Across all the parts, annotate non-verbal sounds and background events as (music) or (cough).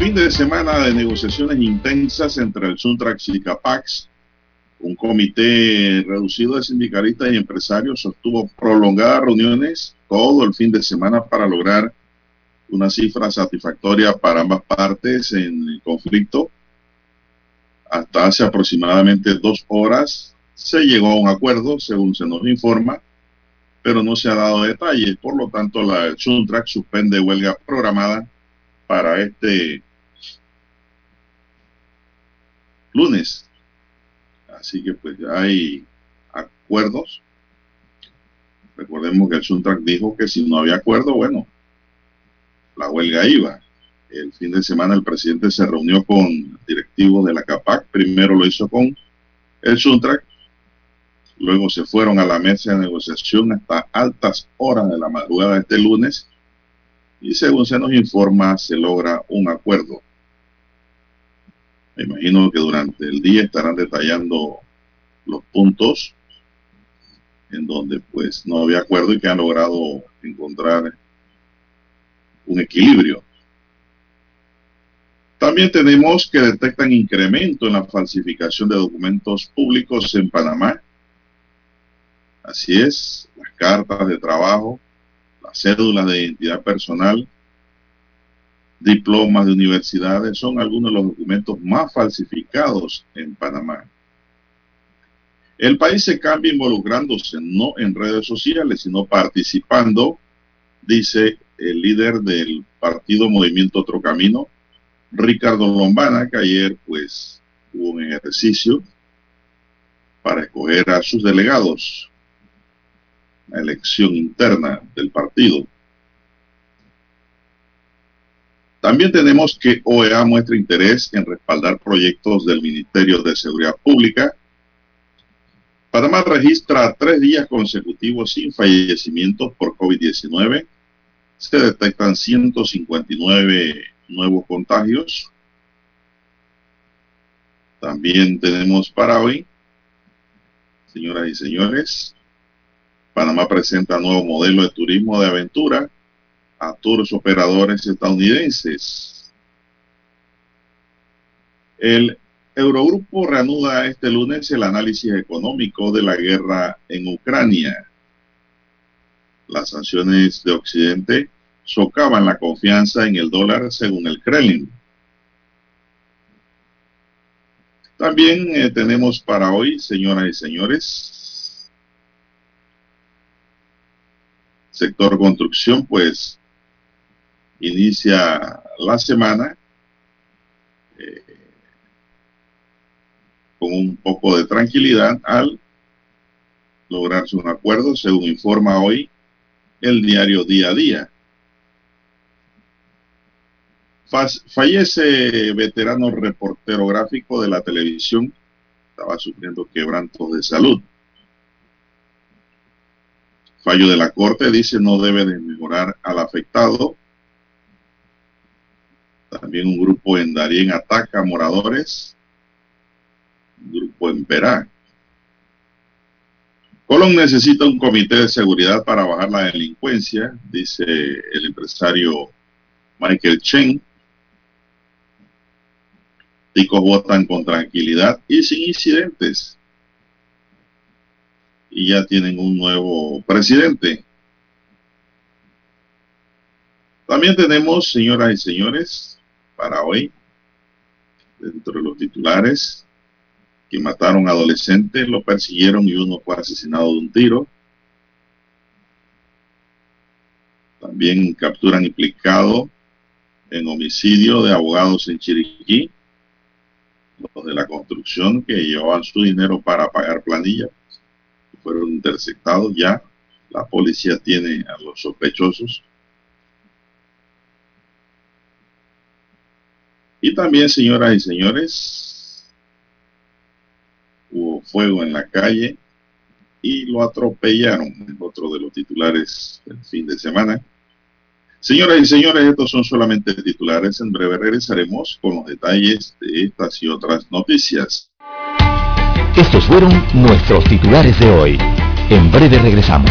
Fin de semana de negociaciones intensas entre el Suntrax y Capax. Un comité reducido de sindicalistas y empresarios sostuvo prolongadas reuniones todo el fin de semana para lograr una cifra satisfactoria para ambas partes en el conflicto. Hasta hace aproximadamente dos horas se llegó a un acuerdo, según se nos informa, pero no se ha dado detalles. Por lo tanto, la Suntrack suspende huelga programada para este lunes. Así que pues ya hay acuerdos. Recordemos que el Suntrack dijo que si no había acuerdo, bueno, la huelga iba. El fin de semana el presidente se reunió con directivos de la CAPAC. Primero lo hizo con el Suntrack. Luego se fueron a la mesa de negociación hasta altas horas de la madrugada de este lunes. Y según se nos informa, se logra un acuerdo. Me imagino que durante el día estarán detallando los puntos en donde pues no había acuerdo y que han logrado encontrar un equilibrio. También tenemos que detectan incremento en la falsificación de documentos públicos en Panamá. Así es, las cartas de trabajo, las cédulas de identidad personal, diplomas de universidades son algunos de los documentos más falsificados en Panamá. El país se cambia involucrándose no en redes sociales, sino participando, dice el líder del partido Movimiento Otro Camino, Ricardo Lombana, que ayer pues hubo un ejercicio para escoger a sus delegados, la elección interna del partido. También tenemos que OEA muestra interés en respaldar proyectos del Ministerio de Seguridad Pública. Panamá registra tres días consecutivos sin fallecimientos por COVID-19. Se detectan 159 nuevos contagios. También tenemos para hoy, señoras y señores, Panamá presenta nuevo modelo de turismo de aventura a todos los operadores estadounidenses. El Eurogrupo reanuda este lunes el análisis económico de la guerra en Ucrania. Las sanciones de Occidente socavan la confianza en el dólar según el Kremlin. También eh, tenemos para hoy, señoras y señores, sector construcción, pues inicia la semana eh, con un poco de tranquilidad al lograrse un acuerdo, según informa hoy el diario Día a Día. Fallece veterano reportero gráfico de la televisión, estaba sufriendo quebrantos de salud. Fallo de la Corte dice no debe de mejorar al afectado también un grupo en Darien ataca moradores. Un grupo en Perá. Colón necesita un comité de seguridad para bajar la delincuencia, dice el empresario Michael Chen. Ticos votan con tranquilidad y sin incidentes. Y ya tienen un nuevo presidente. También tenemos, señoras y señores, para hoy, dentro de los titulares, que mataron adolescentes, lo persiguieron y uno fue asesinado de un tiro. También capturan implicado en homicidio de abogados en Chiriquí, los de la construcción que llevaban su dinero para pagar planillas, fueron interceptados ya. la policía tiene a los sospechosos. Y también, señoras y señores, hubo fuego en la calle y lo atropellaron, otro de los titulares del fin de semana. Señoras y señores, estos son solamente titulares. En breve regresaremos con los detalles de estas y otras noticias. Estos fueron nuestros titulares de hoy. En breve regresamos.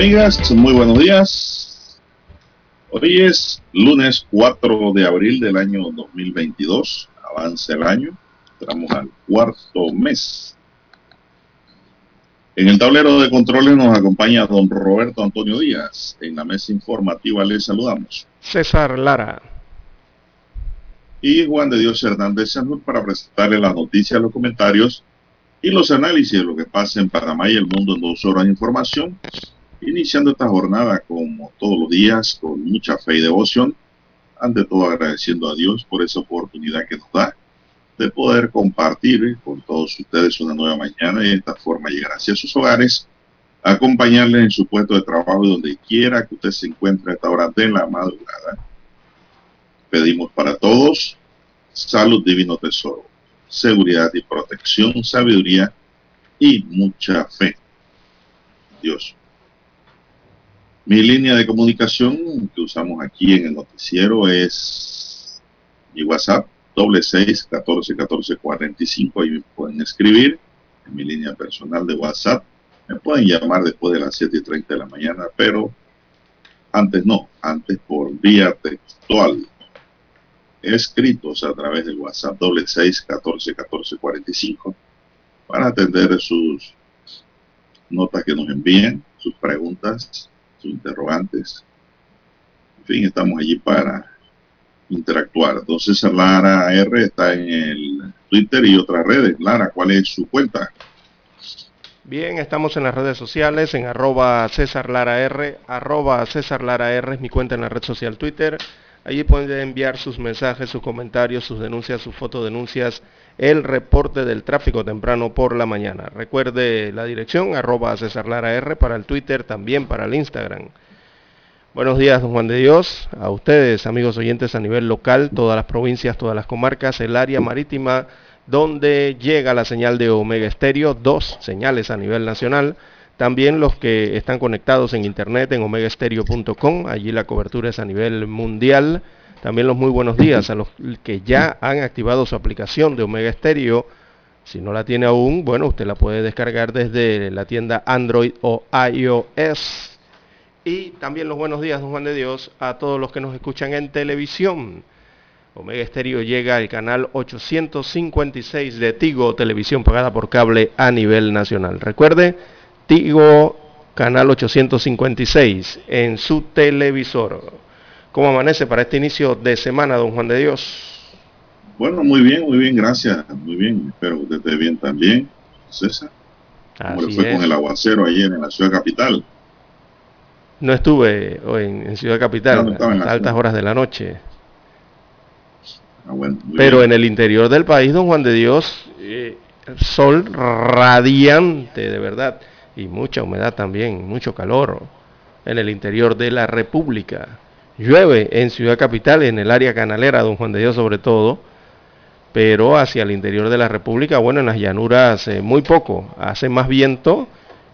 Amigas, muy buenos días. Hoy es lunes 4 de abril del año 2022. Avanza el año. Entramos al cuarto mes. En el tablero de controles nos acompaña don Roberto Antonio Díaz. En la mesa informativa les saludamos. César Lara. Y Juan de Dios Hernández Sanur para presentarle las noticias, los comentarios y los análisis de lo que pasa en Panamá y el mundo en dos horas de información. Iniciando esta jornada como todos los días con mucha fe y devoción, ante todo agradeciendo a Dios por esa oportunidad que nos da de poder compartir con todos ustedes una nueva mañana y de esta forma llegar hacia sus hogares, acompañarles en su puesto de trabajo donde quiera que usted se encuentre a esta hora de la madrugada. Pedimos para todos salud divino tesoro, seguridad y protección, sabiduría y mucha fe. Dios. Mi línea de comunicación que usamos aquí en el noticiero es mi WhatsApp, doble seis, catorce, catorce, cuarenta y cinco. Ahí me pueden escribir en mi línea personal de WhatsApp. Me pueden llamar después de las siete y treinta de la mañana, pero antes no, antes por vía textual. Escritos a través del WhatsApp doble seis, catorce, catorce, cuarenta y cinco para atender sus notas que nos envíen, sus preguntas, sus interrogantes. En fin, estamos allí para interactuar. Entonces, Lara R está en el Twitter y otras redes. Lara, ¿cuál es su cuenta? Bien, estamos en las redes sociales, en arroba César Lara R, arroba César Lara R es mi cuenta en la red social Twitter. Allí pueden enviar sus mensajes, sus comentarios, sus denuncias, sus fotodenuncias, el reporte del tráfico temprano por la mañana. Recuerde la dirección, arroba César Lara R para el Twitter, también para el Instagram. Buenos días, don Juan de Dios, a ustedes, amigos oyentes a nivel local, todas las provincias, todas las comarcas, el área marítima, donde llega la señal de Omega Estéreo, dos señales a nivel nacional. También los que están conectados en internet en omegaestereo.com, allí la cobertura es a nivel mundial. También los muy buenos días a los que ya han activado su aplicación de Omega Stereo. Si no la tiene aún, bueno, usted la puede descargar desde la tienda Android o iOS. Y también los buenos días, don Juan de Dios, a todos los que nos escuchan en televisión. Omega Stereo llega al canal 856 de Tigo, televisión pagada por cable a nivel nacional. Recuerde, Tigo, canal 856 en su televisor. ¿Cómo amanece para este inicio de semana, don Juan de Dios? Bueno, muy bien, muy bien, gracias. Muy bien, espero que usted esté bien también, César. ¿Cómo le fue con el aguacero ayer en la ciudad capital? No estuve hoy en, en Ciudad Capital No, no estaba en la hasta altas ciudad. horas de la noche. Ah, bueno, Pero bien. en el interior del país, don Juan de Dios, eh, sol radiante, de verdad, y mucha humedad también, mucho calor en el interior de la República. Llueve en Ciudad Capital, en el área canalera, don Juan de Dios sobre todo, pero hacia el interior de la República, bueno, en las llanuras eh, muy poco, hace más viento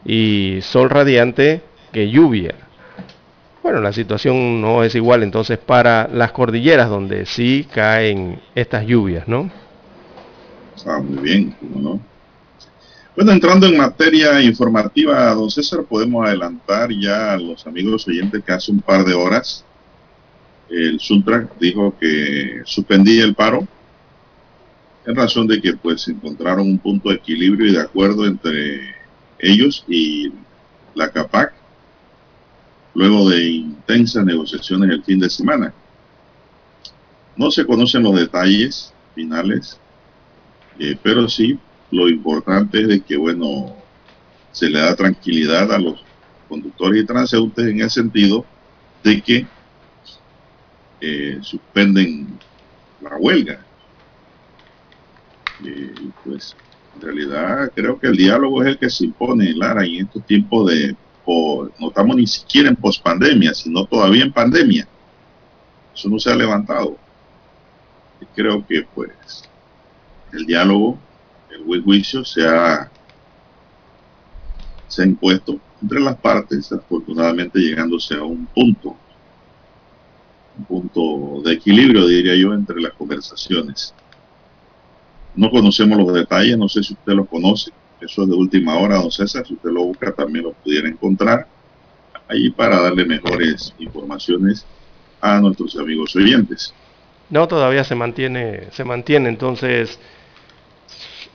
y sol radiante que lluvia. Bueno, la situación no es igual entonces para las cordilleras donde sí caen estas lluvias, ¿no? Ah, muy bien, ¿no? Bueno, entrando en materia informativa, don César, podemos adelantar ya a los amigos oyentes que hace un par de horas el Suntra dijo que suspendía el paro en razón de que pues encontraron un punto de equilibrio y de acuerdo entre ellos y la CAPAC luego de intensas negociaciones el fin de semana. No se conocen los detalles finales, eh, pero sí lo importante es de que, bueno, se le da tranquilidad a los conductores y transeúntes en el sentido de que eh, suspenden la huelga. Eh, pues en realidad creo que el diálogo es el que se impone, Lara, y en estos tiempos de, no estamos ni siquiera en pospandemia, sino todavía en pandemia. Eso no se ha levantado. Y creo que pues el diálogo, buen juicio se ha, se impuesto entre las partes, afortunadamente llegándose a un punto un punto de equilibrio, diría yo, entre las conversaciones. No conocemos los detalles, no sé si usted los conoce, eso es de última hora, don César, si usted lo busca también lo pudiera encontrar ahí para darle mejores informaciones a nuestros amigos oyentes. No, todavía se mantiene, se mantiene entonces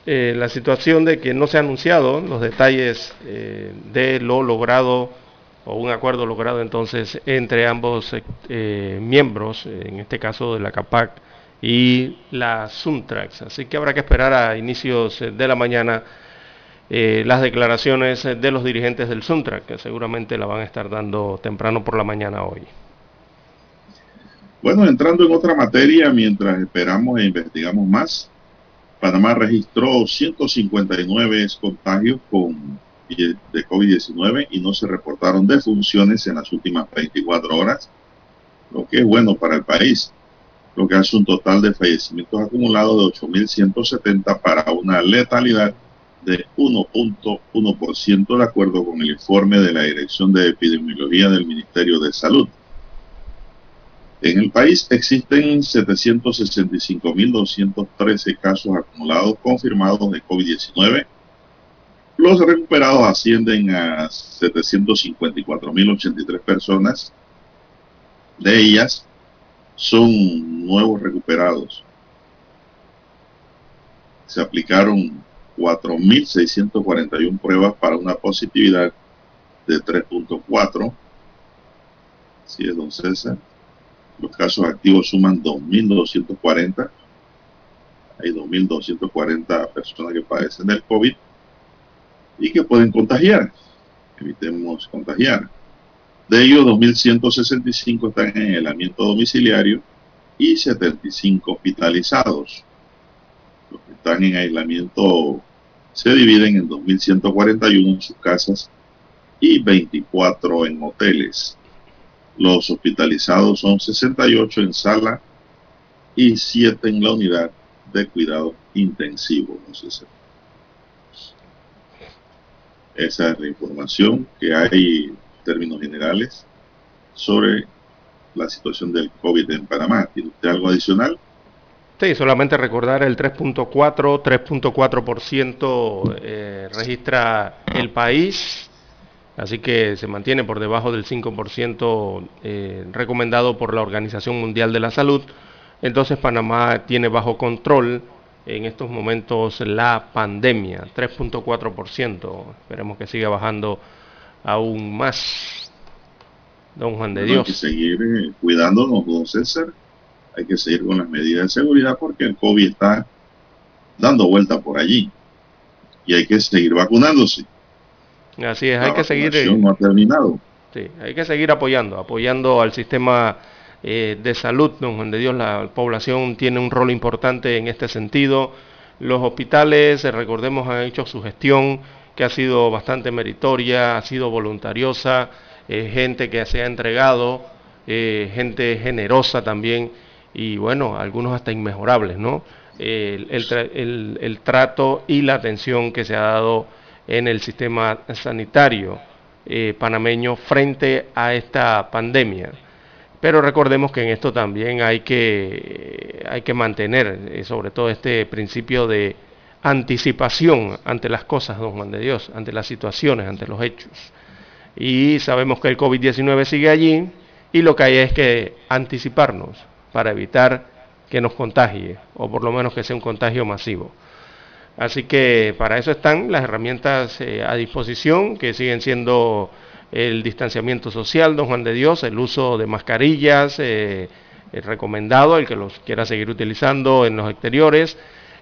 eh, la situación de que no se han anunciado los detalles eh, de lo logrado o un acuerdo logrado entonces entre ambos eh, miembros, en este caso de la CAPAC y la Suntrax. Así que habrá que esperar a inicios de la mañana eh, las declaraciones de los dirigentes del Suntrax, que seguramente la van a estar dando temprano por la mañana hoy. Bueno, entrando en otra materia, mientras esperamos e investigamos más, Panamá registró 159 contagios con de COVID-19 y no se reportaron defunciones en las últimas 24 horas, lo que es bueno para el país, lo que hace un total de fallecimientos acumulados de 8.170 para una letalidad de 1.1% de acuerdo con el informe de la Dirección de Epidemiología del Ministerio de Salud. En el país existen 765.213 casos acumulados confirmados de COVID-19 los recuperados ascienden a 754.083 personas. De ellas son nuevos recuperados. Se aplicaron 4.641 pruebas para una positividad de 3.4. Así es, don César. Los casos activos suman 2.240. Hay 2.240 personas que padecen del COVID y que pueden contagiar. Evitemos contagiar. De ellos, 2.165 están en aislamiento domiciliario y 75 hospitalizados. Los que están en aislamiento se dividen en 2.141 en sus casas y 24 en hoteles. Los hospitalizados son 68 en sala y 7 en la unidad de cuidado intensivo. No sé si esa es la información que hay en términos generales sobre la situación del COVID en Panamá. ¿Tiene usted algo adicional? Sí, solamente recordar el 3.4, 3.4% eh, registra el país, así que se mantiene por debajo del 5% eh, recomendado por la Organización Mundial de la Salud. Entonces Panamá tiene bajo control en estos momentos la pandemia, 3.4%. Esperemos que siga bajando aún más. Don Juan de Dios. Hay que seguir eh, cuidándonos, don César. Hay que seguir con las medidas de seguridad porque el COVID está dando vuelta por allí. Y hay que seguir vacunándose. Así es, hay que seguir. Eh, no ha terminado. Sí, hay que seguir apoyando, apoyando al sistema eh, de salud, don Juan de Dios, la población tiene un rol importante en este sentido. Los hospitales, eh, recordemos, han hecho su gestión que ha sido bastante meritoria, ha sido voluntariosa, eh, gente que se ha entregado, gente generosa también y bueno, algunos hasta inmejorables, ¿no? el, trato y la atención que se ha dado en el sistema sanitario. eh, panameño frente a esta pandemia. Pero recordemos que en esto también hay que, hay que mantener eh, sobre todo este principio de anticipación ante las cosas, don Juan de Dios, ante las situaciones, ante los hechos. Y sabemos que el COVID-19 sigue allí y lo que hay es que anticiparnos para evitar que nos contagie, o por lo menos que sea un contagio masivo. Así que para eso están las herramientas eh, a disposición, que siguen siendo el distanciamiento social, don Juan de Dios, el uso de mascarillas, eh, recomendado, el que los quiera seguir utilizando en los exteriores,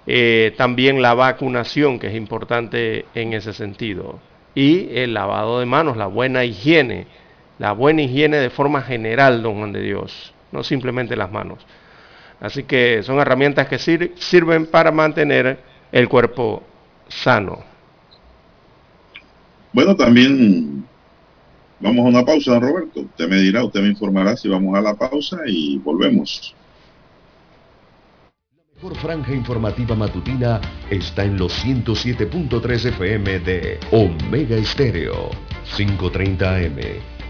eh, también la vacunación, que es importante en ese sentido, y el lavado de manos, la buena higiene, la buena higiene de forma general, don Juan de Dios, no simplemente las manos. Así que son herramientas que sirven para mantener el cuerpo sano. Bueno, también vamos a una pausa, don Roberto. Usted me dirá, usted me informará si vamos a la pausa y volvemos. La mejor franja informativa matutina está en los 107.3 FM de Omega Estéreo, 530 AM.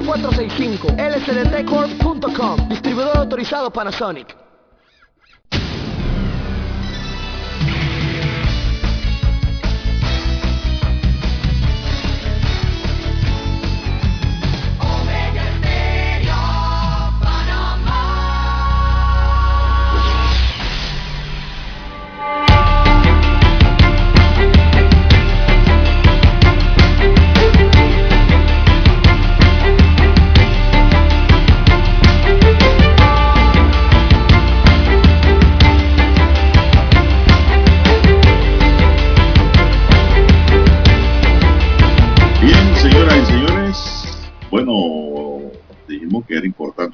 229-0465 lsdtcorp.com Distribuidor autorizado Panasonic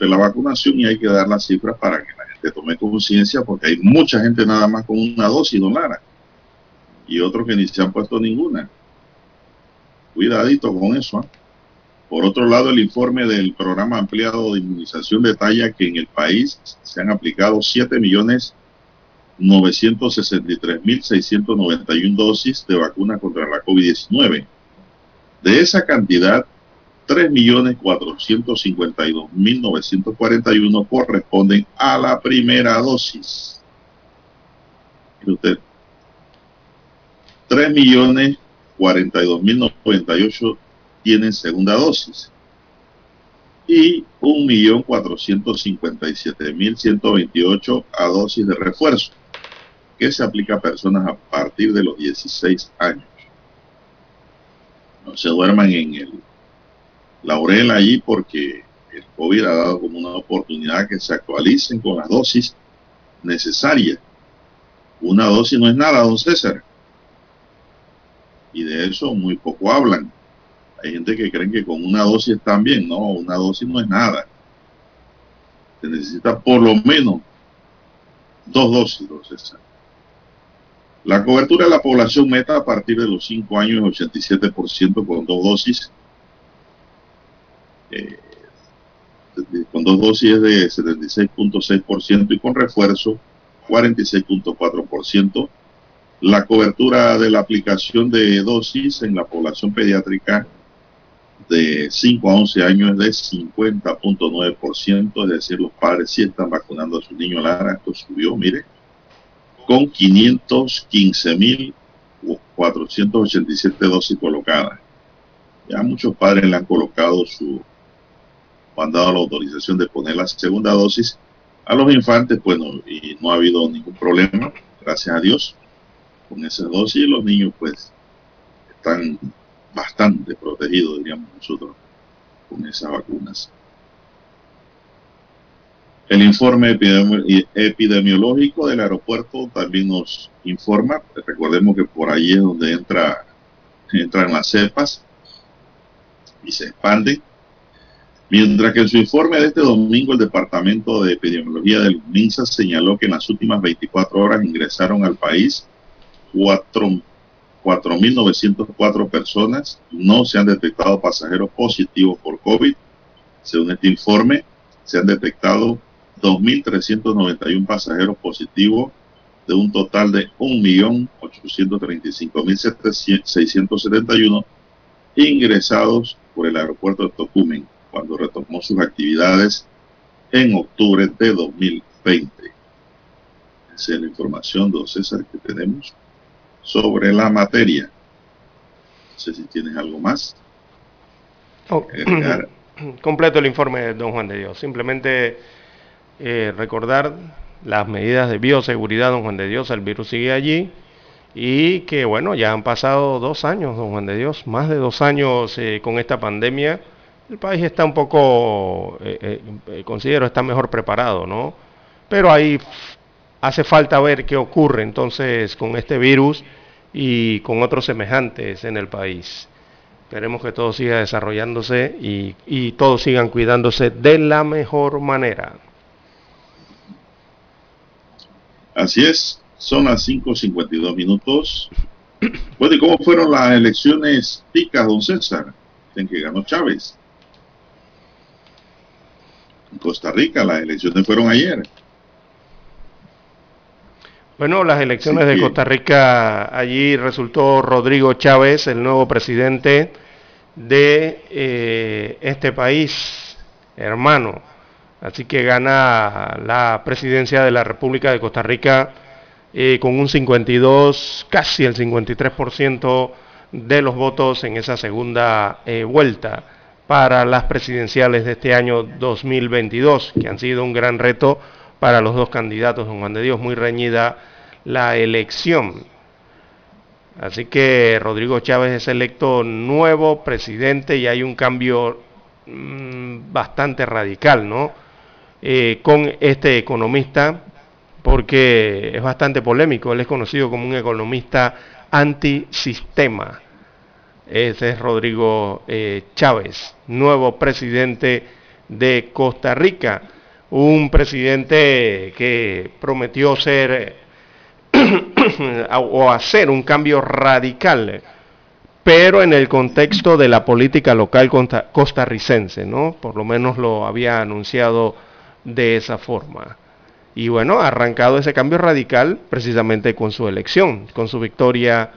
la vacunación y hay que dar las cifras para que la gente tome conciencia porque hay mucha gente nada más con una dosis, don Lara, y otros que ni se han puesto ninguna. Cuidadito con eso. ¿ah? Por otro lado, el informe del programa ampliado de inmunización detalla que en el país se han aplicado 7 millones 963.691 dosis de vacuna contra la COVID-19. De esa cantidad, 3.452.941 corresponden a la primera dosis. Mire usted, 3.042.098 tienen segunda dosis y 1.457.128 a dosis de refuerzo, que se aplica a personas a partir de los 16 años. No se duerman en el laurel allí porque el COVID ha dado como una oportunidad que se actualicen con las dosis necesarias. Una dosis no es nada, don César. Y de eso muy poco hablan. Hay gente que cree que con una dosis están bien. No, una dosis no es nada. Se necesita por lo menos dos dosis, don César. La cobertura de la población meta a partir de los 5 años es 87% con dos dosis eh, con dos dosis de 76.6% y con refuerzo 46.4%. La cobertura de la aplicación de dosis en la población pediátrica de 5 a 11 años es de 50.9%, es decir, los padres sí están vacunando a sus niños. Lara, esto subió, mire, con 515.487 dosis colocadas. Ya muchos padres le han colocado su, han dado la autorización de poner la segunda dosis a los infantes, pues y no ha habido ningún problema, gracias a Dios, con esa dosis. Los niños, pues, están bastante protegidos, diríamos nosotros, con esas vacunas. El informe epidemiológico del aeropuerto también nos informa, recordemos que por ahí es donde entra, entran las cepas y se expanden. Mientras que en su informe de este domingo el Departamento de Epidemiología del MINSA señaló que en las últimas 24 horas ingresaron al país 4.904 personas, no se han detectado pasajeros positivos por COVID. Según este informe, se han detectado 2.391 pasajeros positivos de un total de 1.835.671 ingresados por el aeropuerto de Tocumen cuando retomó sus actividades en octubre de 2020. Esa es la información, don César, que tenemos sobre la materia. No sé si tienes algo más. Oh, (clears throat) completo el informe de don Juan de Dios. Simplemente eh, recordar las medidas de bioseguridad, don Juan de Dios, el virus sigue allí y que bueno, ya han pasado dos años, don Juan de Dios, más de dos años eh, con esta pandemia. El país está un poco, eh, considero, está mejor preparado, ¿no? Pero ahí hace falta ver qué ocurre entonces con este virus y con otros semejantes en el país. Esperemos que todo siga desarrollándose y, y todos sigan cuidándose de la mejor manera. Así es, son las 5.52 minutos. Bueno, ¿y cómo fueron las elecciones ticas, don César? En que ganó Chávez. Costa Rica, las elecciones fueron ayer. Bueno, las elecciones de Costa Rica, allí resultó Rodrigo Chávez, el nuevo presidente de eh, este país, hermano. Así que gana la presidencia de la República de Costa Rica eh, con un 52, casi el 53% de los votos en esa segunda eh, vuelta para las presidenciales de este año 2022, que han sido un gran reto para los dos candidatos, don Juan de Dios, muy reñida la elección. Así que Rodrigo Chávez es electo nuevo presidente y hay un cambio mm, bastante radical, ¿no? Eh, con este economista, porque es bastante polémico, él es conocido como un economista antisistema. Ese es Rodrigo eh, Chávez, nuevo presidente de Costa Rica, un presidente que prometió ser (coughs) o hacer un cambio radical, pero en el contexto de la política local costarricense, ¿no? Por lo menos lo había anunciado de esa forma. Y bueno, ha arrancado ese cambio radical precisamente con su elección, con su victoria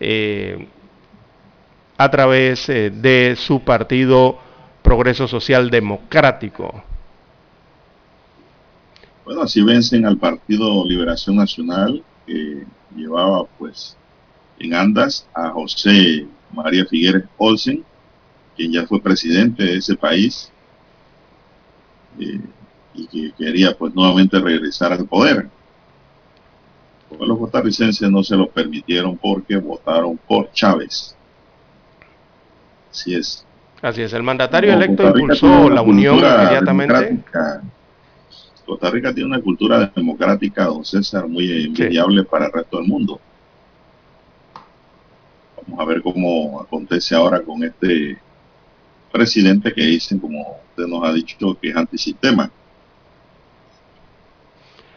eh, a través eh, de su partido Progreso Social Democrático. Bueno, así vencen al Partido Liberación Nacional, que llevaba pues en andas a José María Figueres Olsen, quien ya fue presidente de ese país. Eh, y que quería pues nuevamente regresar al poder. Los costarricenses no se lo permitieron porque votaron por Chávez. Así es. Así es, el mandatario electo impulsó la unión inmediatamente. Costa Rica tiene una cultura democrática, don César, muy envidiable para el resto del mundo. Vamos a ver cómo acontece ahora con este presidente que dicen, como usted nos ha dicho, que es antisistema.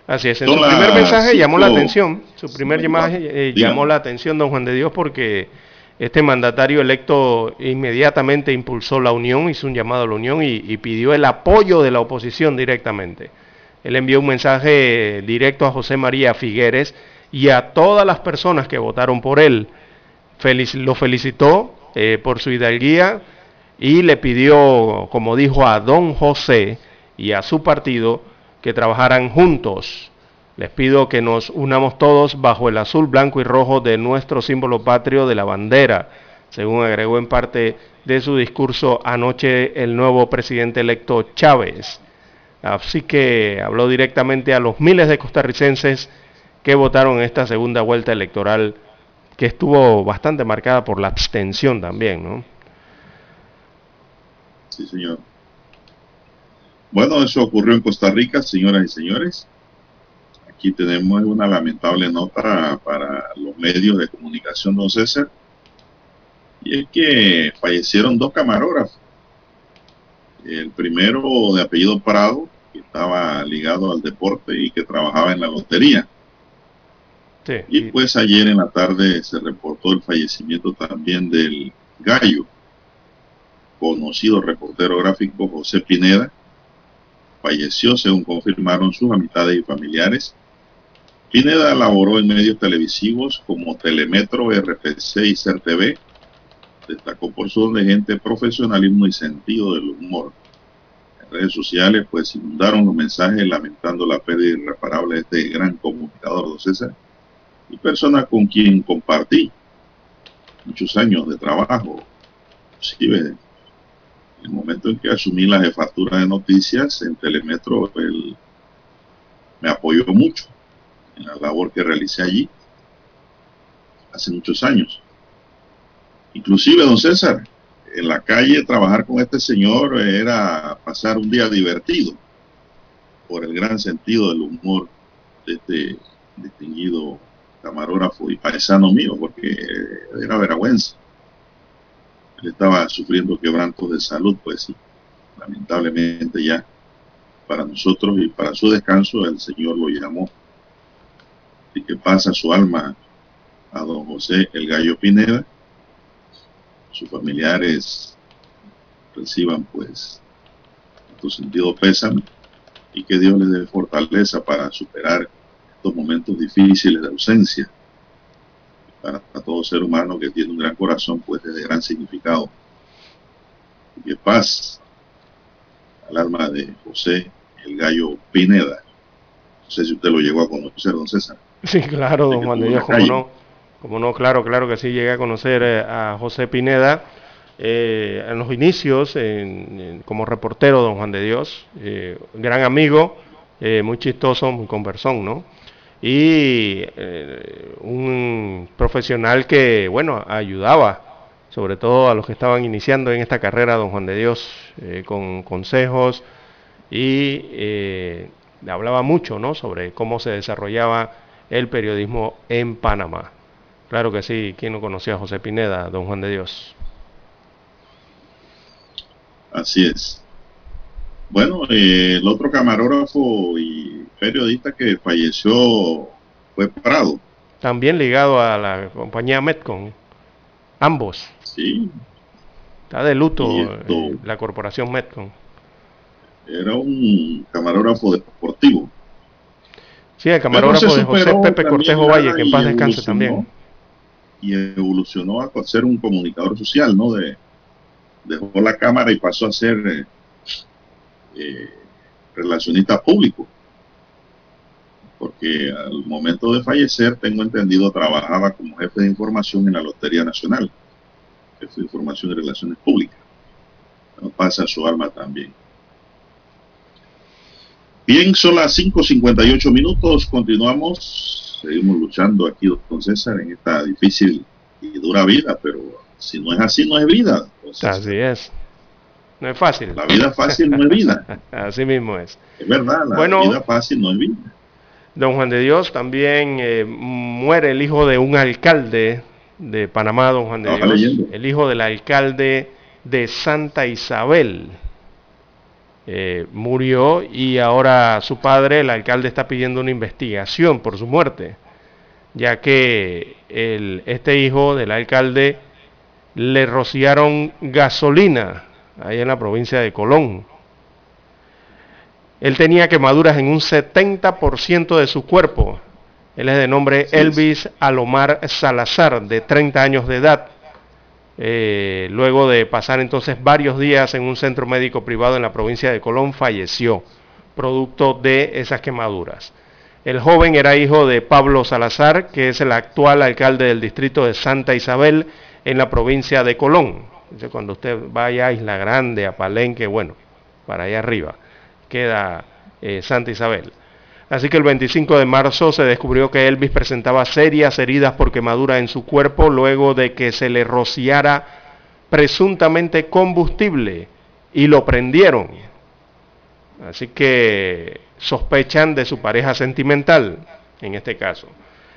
Así es, en su primer mensaje llamó la atención, su primer mensaje eh, llamó la atención, don Juan de Dios, porque este mandatario electo inmediatamente impulsó la unión, hizo un llamado a la unión y, pidió el apoyo de la oposición directamente. Él envió un mensaje directo a José María Figueres y a todas las personas que votaron por él. lo felicitó eh, por su hidalguía y le pidió, como dijo a don José y a su partido, que trabajaran juntos les pido que nos unamos todos bajo el azul, blanco y rojo de nuestro símbolo patrio de la bandera, según agregó en parte de su discurso anoche el nuevo presidente electo Chávez. Así que habló directamente a los miles de costarricenses que votaron en esta segunda vuelta electoral, que estuvo bastante marcada por la abstención también, ¿no? Sí, señor. Bueno, eso ocurrió en Costa Rica, señoras y señores aquí tenemos una lamentable nota para los medios de comunicación, don César, y es que fallecieron dos camarógrafos. El primero de apellido Prado, que estaba ligado al deporte y que trabajaba en la lotería. y pues ayer en la tarde se reportó el fallecimiento también del gallo, conocido reportero gráfico José Pineda, falleció según confirmaron sus amistades y familiares Pineda laboró en medios televisivos como Telemetro, RPC y CERTV. Destacó por su gente profesionalismo y sentido del humor. En redes sociales, pues inundaron los mensajes lamentando la pérdida irreparable de este gran comunicador, don César, y persona con quien compartí muchos años de trabajo. Inclusive, en el momento en que asumí la jefatura de noticias en Telemetro, él me apoyó mucho en la labor que realicé allí hace muchos años. Inclusive, don César, en la calle trabajar con este señor era pasar un día divertido por el gran sentido del humor de este distinguido camarógrafo y paisano mío, porque era vergüenza. Él estaba sufriendo quebrantos de salud, pues sí, lamentablemente ya para nosotros y para su descanso el Señor lo llamó que pasa su alma a don José el Gallo Pineda, sus familiares reciban pues tu sentido pésame y que Dios les dé fortaleza para superar estos momentos difíciles de ausencia. Para, todo ser humano que tiene un gran corazón, pues es de gran significado. Y que paz al alma de José el Gallo Pineda. No sé si usted lo llegó a conocer, don César. (laughs) Sí, claro, don Juan de Dios, como no, como no, claro, claro que sí, llegué a conocer eh, a José Pineda eh, en los inicios como reportero, don Juan de Dios, eh, gran amigo, muy chistoso, muy conversón, ¿no? Y un profesional que, bueno, ayudaba sobre todo a los que estaban iniciando en esta carrera, don Juan de Dios, con consejos y le hablaba mucho, ¿no? Sobre cómo se desarrollaba el periodismo en Panamá. Claro que sí, ¿quién no conocía a José Pineda, don Juan de Dios? Así es. Bueno, eh, el otro camarógrafo y periodista que falleció fue Prado. También ligado a la compañía Metcon. Ambos. Sí. Está de luto eh, la corporación Metcon. Era un camarógrafo deportivo. Sí, el camarógrafo de José Pepe Cortejo Valle, que en paz descanse también. Y evolucionó a ser un comunicador social, ¿no? De, dejó la cámara y pasó a ser eh, eh, relacionista público. Porque al momento de fallecer, tengo entendido, trabajaba como jefe de información en la Lotería Nacional. Jefe de información y relaciones públicas. Pasa su alma también. Bien, son las 5.58 minutos, continuamos, seguimos luchando aquí, don César, en esta difícil y dura vida, pero si no es así, no es vida. así es. No es fácil. La vida fácil no es vida. (laughs) así mismo es. Es verdad, la vida fácil no es vida. Don Juan de Dios, también eh, muere el hijo de un alcalde de Panamá, don Juan de Dios. El hijo del alcalde de Santa Isabel. Eh, murió y ahora su padre, el alcalde, está pidiendo una investigación por su muerte, ya que el, este hijo del alcalde le rociaron gasolina ahí en la provincia de Colón. Él tenía quemaduras en un 70% de su cuerpo. Él es de nombre Elvis Alomar Salazar, de 30 años de edad. Eh, luego de pasar entonces varios días en un centro médico privado en la provincia de Colón, falleció producto de esas quemaduras. El joven era hijo de Pablo Salazar, que es el actual alcalde del distrito de Santa Isabel en la provincia de Colón. cuando usted vaya a Isla Grande, a Palenque, bueno, para allá arriba, queda eh, Santa Isabel. Así que el 25 de marzo se descubrió que Elvis presentaba serias heridas por quemadura en su cuerpo luego de que se le rociara presuntamente combustible y lo prendieron. Así que sospechan de su pareja sentimental, en este caso.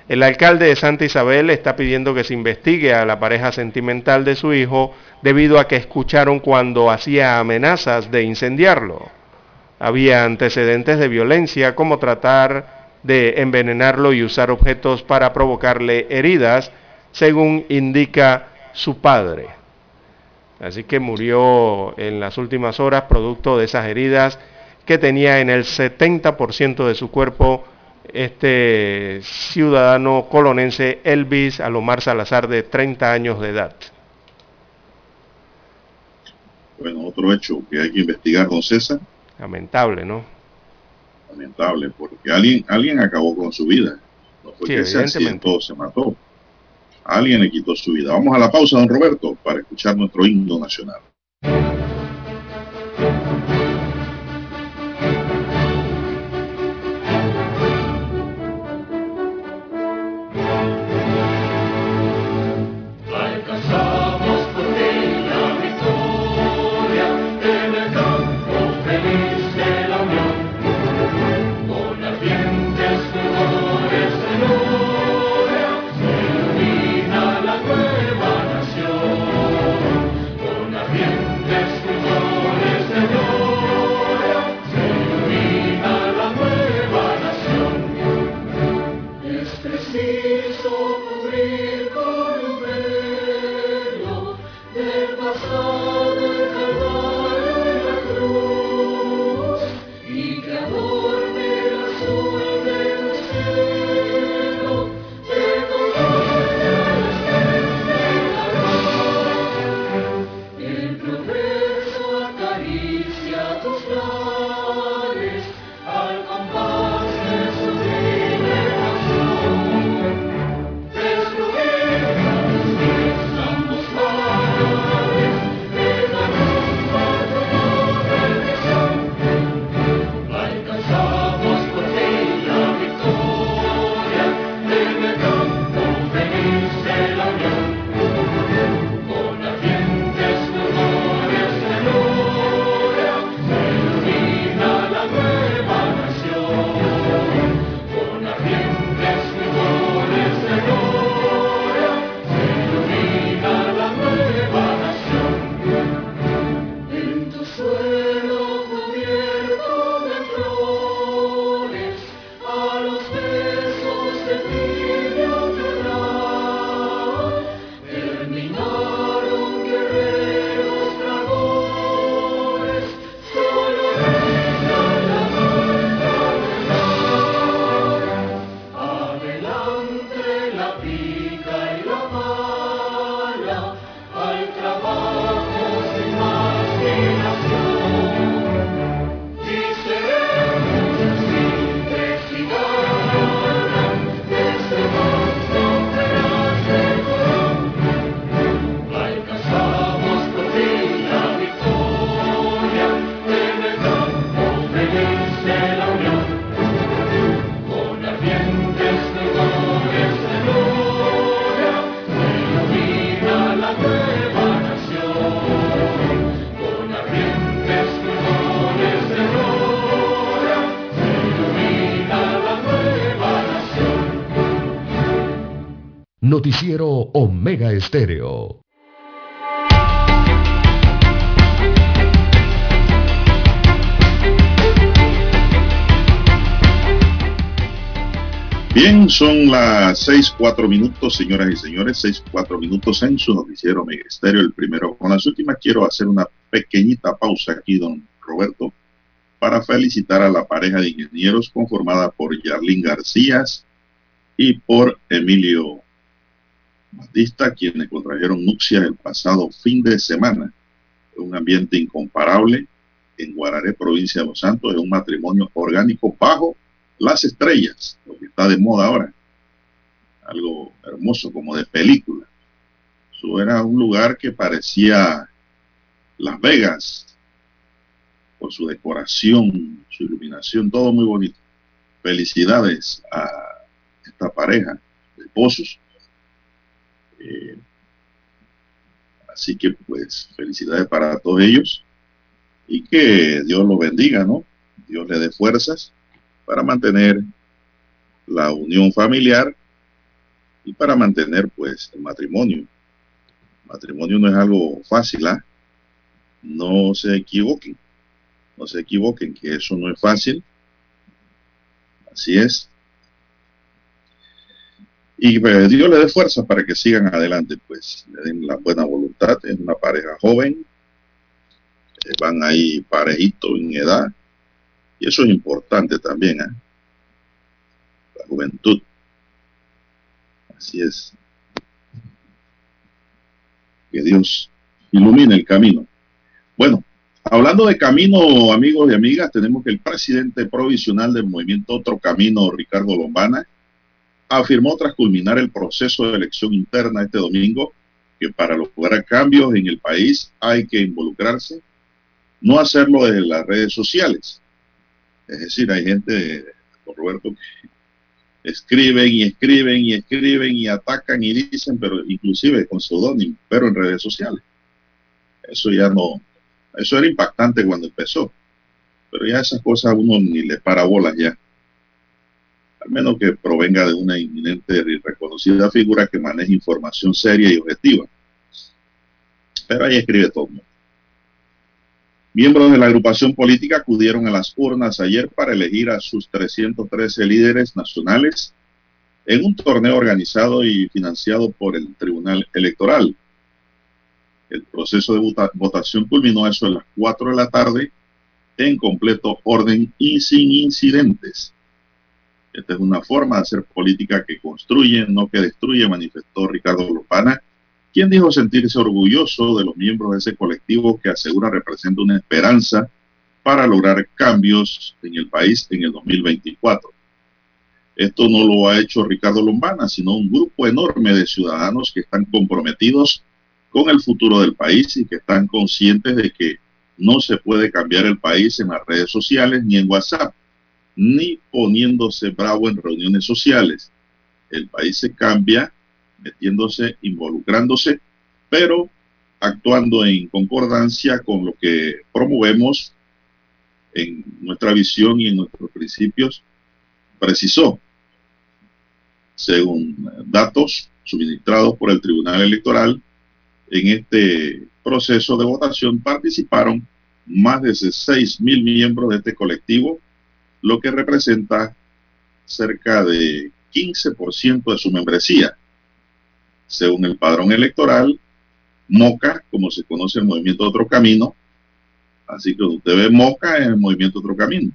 El alcalde de Santa Isabel está pidiendo que se investigue a la pareja sentimental de su hijo debido a que escucharon cuando hacía amenazas de incendiarlo había antecedentes de violencia como tratar de envenenarlo y usar objetos para provocarle heridas, según indica su padre. Así que murió en las últimas horas producto de esas heridas que tenía en el 70% de su cuerpo este ciudadano colonense Elvis Alomar Salazar de 30 años de edad. Bueno, otro hecho que hay que investigar, don César, Lamentable, ¿no? Lamentable, porque alguien, alguien acabó con su vida. No fue que se accidentó, se mató. Alguien le quitó su vida. Vamos a la pausa, don Roberto, para escuchar nuestro himno nacional. Bien, son las seis, cuatro minutos, señoras y señores, seis, cuatro minutos en su noticiero Megesterio, el primero con las últimas. Quiero hacer una pequeñita pausa aquí, don Roberto, para felicitar a la pareja de ingenieros conformada por Yarlín García y por Emilio Batista, quienes contrajeron nupcias el pasado fin de semana. Un ambiente incomparable en Guararé, provincia de Los Santos, es un matrimonio orgánico bajo las estrellas, lo que está de moda ahora. Algo hermoso, como de película. Eso era un lugar que parecía Las Vegas, por su decoración, su iluminación, todo muy bonito. Felicidades a esta pareja de esposos. Eh, así que pues felicidades para todos ellos y que Dios los bendiga, ¿no? Dios le dé fuerzas para mantener la unión familiar y para mantener pues el matrimonio. Matrimonio no es algo fácil, ¿ah? No se equivoquen, no se equivoquen que eso no es fácil. Así es. Y pues, Dios le dé fuerza para que sigan adelante, pues le den la buena voluntad. Es una pareja joven, eh, van ahí parejitos en edad, y eso es importante también, ¿eh? la juventud. Así es. Que Dios ilumine el camino. Bueno, hablando de camino, amigos y amigas, tenemos que el presidente provisional del movimiento Otro Camino, Ricardo Lombana, afirmó tras culminar el proceso de elección interna este domingo que para lograr cambios en el país hay que involucrarse, no hacerlo desde las redes sociales, es decir, hay gente, por Roberto, que escriben y escriben y escriben y atacan y dicen, pero inclusive con seudónimo, pero en redes sociales. Eso ya no, eso era impactante cuando empezó, pero ya esas cosas a uno ni le para bolas ya. Al menos que provenga de una inminente y reconocida figura que maneje información seria y objetiva. Pero ahí escribe todo. Miembros de la agrupación política acudieron a las urnas ayer para elegir a sus 313 líderes nacionales en un torneo organizado y financiado por el Tribunal Electoral. El proceso de votación culminó eso a las 4 de la tarde en completo orden y sin incidentes. Esta es una forma de hacer política que construye, no que destruye, manifestó Ricardo Lopana, quien dijo sentirse orgulloso de los miembros de ese colectivo que asegura representa una esperanza para lograr cambios en el país en el 2024. Esto no lo ha hecho Ricardo Lombana, sino un grupo enorme de ciudadanos que están comprometidos con el futuro del país y que están conscientes de que no se puede cambiar el país en las redes sociales ni en WhatsApp, ni poniéndose bravo en reuniones sociales. El país se cambia metiéndose, involucrándose, pero actuando en concordancia con lo que promovemos en nuestra visión y en nuestros principios, precisó, según datos suministrados por el Tribunal Electoral, en este proceso de votación participaron más de 6 mil miembros de este colectivo, lo que representa cerca de 15% de su membresía según el padrón electoral, Moca, como se conoce el movimiento Otro Camino, así que usted ve Moca en el movimiento Otro Camino,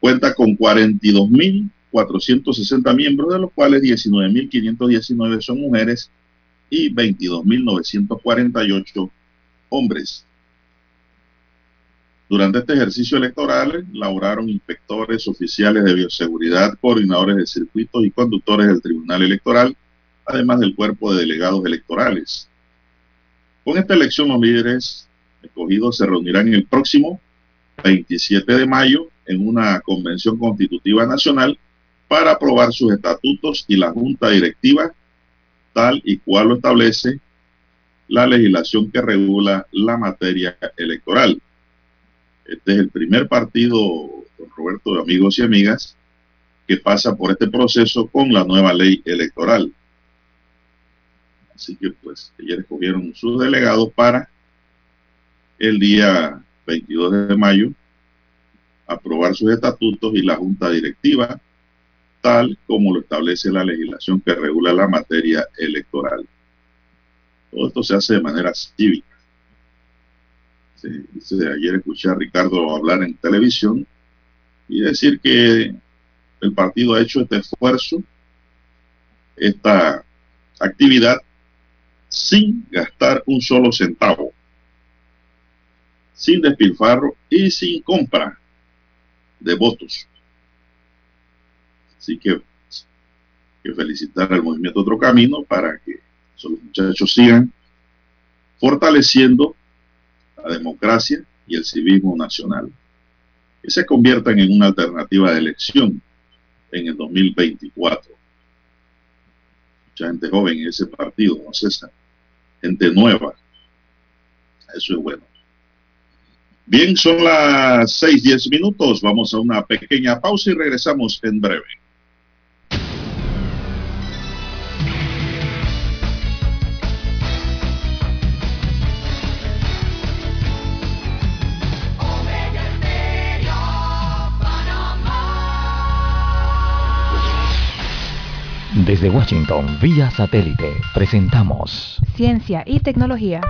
cuenta con 42.460 miembros, de los cuales 19.519 son mujeres y 22.948 hombres. Durante este ejercicio electoral laboraron inspectores, oficiales de bioseguridad, coordinadores de circuitos y conductores del Tribunal Electoral, además del cuerpo de delegados electorales. Con esta elección los líderes escogidos se reunirán el próximo 27 de mayo en una convención constitutiva nacional para aprobar sus estatutos y la junta directiva tal y cual lo establece la legislación que regula la materia electoral. Este es el primer partido, don Roberto, de amigos y amigas, que pasa por este proceso con la nueva ley electoral. Así que pues ayer escogieron sus delegados para el día 22 de mayo aprobar sus estatutos y la junta directiva tal como lo establece la legislación que regula la materia electoral. Todo esto se hace de manera cívica. Ayer escuché a Ricardo hablar en televisión y decir que el partido ha hecho este esfuerzo, esta actividad, sin gastar un solo centavo, sin despilfarro y sin compra de votos. Así que, que felicitar al movimiento Otro Camino para que esos muchachos sigan fortaleciendo la democracia y el civismo nacional. Que se conviertan en una alternativa de elección en el 2024. Mucha gente joven en ese partido, ¿no, César? Gente nueva. Eso es bueno. Bien, son las seis, diez minutos. Vamos a una pequeña pausa y regresamos en breve. Desde Washington, vía satélite, presentamos Ciencia y Tecnología.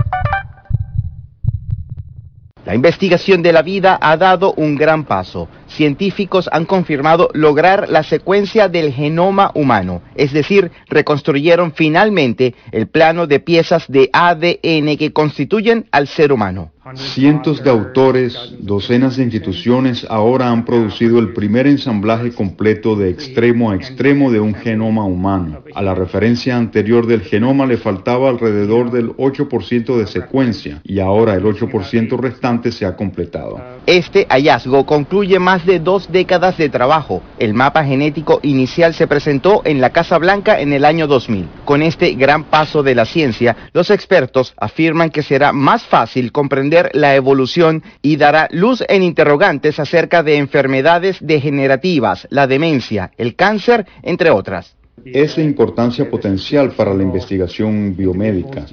La investigación de la vida ha dado un gran paso. Científicos han confirmado lograr la secuencia del genoma humano, es decir, reconstruyeron finalmente el plano de piezas de ADN que constituyen al ser humano. Cientos de autores, docenas de instituciones ahora han producido el primer ensamblaje completo de extremo a extremo de un genoma humano. A la referencia anterior del genoma le faltaba alrededor del 8% de secuencia y ahora el 8% restante se ha completado. Este hallazgo concluye más de dos décadas de trabajo. El mapa genético inicial se presentó en la Casa Blanca en el año 2000. Con este gran paso de la ciencia, los expertos afirman que será más fácil comprender la evolución y dará luz en interrogantes acerca de enfermedades degenerativas, la demencia, el cáncer, entre otras. Es de importancia potencial para la investigación biomédica.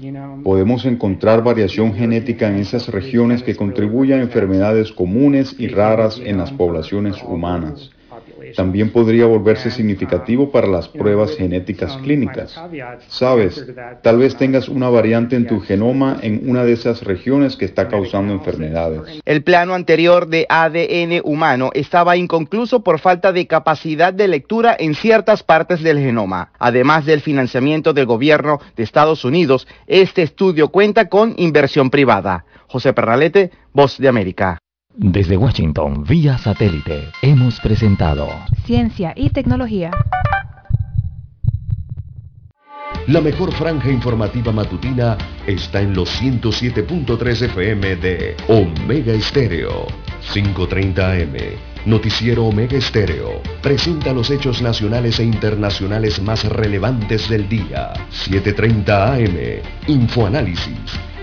Podemos encontrar variación genética en esas regiones que contribuyen a enfermedades comunes y raras en las poblaciones humanas también podría volverse significativo para las pruebas genéticas clínicas. Sabes, tal vez tengas una variante en tu genoma en una de esas regiones que está causando enfermedades. El plano anterior de ADN humano estaba inconcluso por falta de capacidad de lectura en ciertas partes del genoma. Además del financiamiento del gobierno de Estados Unidos, este estudio cuenta con inversión privada. José Pernalete, Voz de América. Desde Washington, vía satélite, hemos presentado Ciencia y Tecnología. La mejor franja informativa matutina está en los 107.3 FM de Omega Estéreo, 530 AM. Noticiero Omega Estéreo presenta los hechos nacionales e internacionales más relevantes del día. 730 AM. Infoanálisis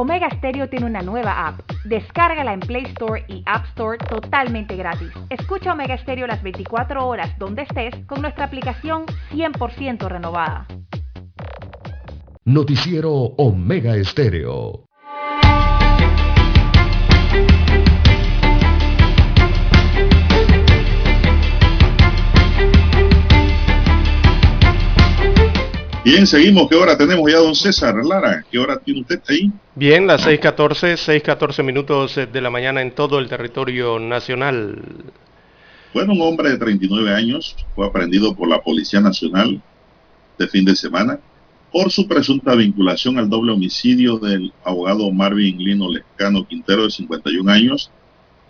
Omega Stereo tiene una nueva app. Descárgala en Play Store y App Store totalmente gratis. Escucha Omega Stereo las 24 horas donde estés con nuestra aplicación 100% renovada. Noticiero Omega Estéreo. Bien, seguimos. ¿Qué hora tenemos ya, don César Lara? ¿Qué hora tiene usted ahí? Bien, las 6.14, 6.14 minutos de la mañana en todo el territorio nacional. Bueno, un hombre de 39 años fue aprendido por la Policía Nacional de fin de semana por su presunta vinculación al doble homicidio del abogado Marvin Lino Lescano Quintero de 51 años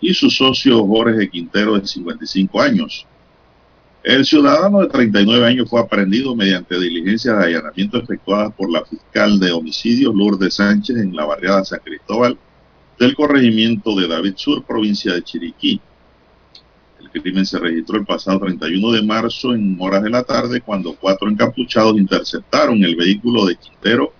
y su socio Jorge Quintero de 55 años. El ciudadano de 39 años fue aprendido mediante diligencias de allanamiento efectuadas por la fiscal de homicidios Lourdes Sánchez en la barriada San Cristóbal del corregimiento de David Sur, provincia de Chiriquí. El crimen se registró el pasado 31 de marzo en horas de la tarde cuando cuatro encapuchados interceptaron el vehículo de Quintero,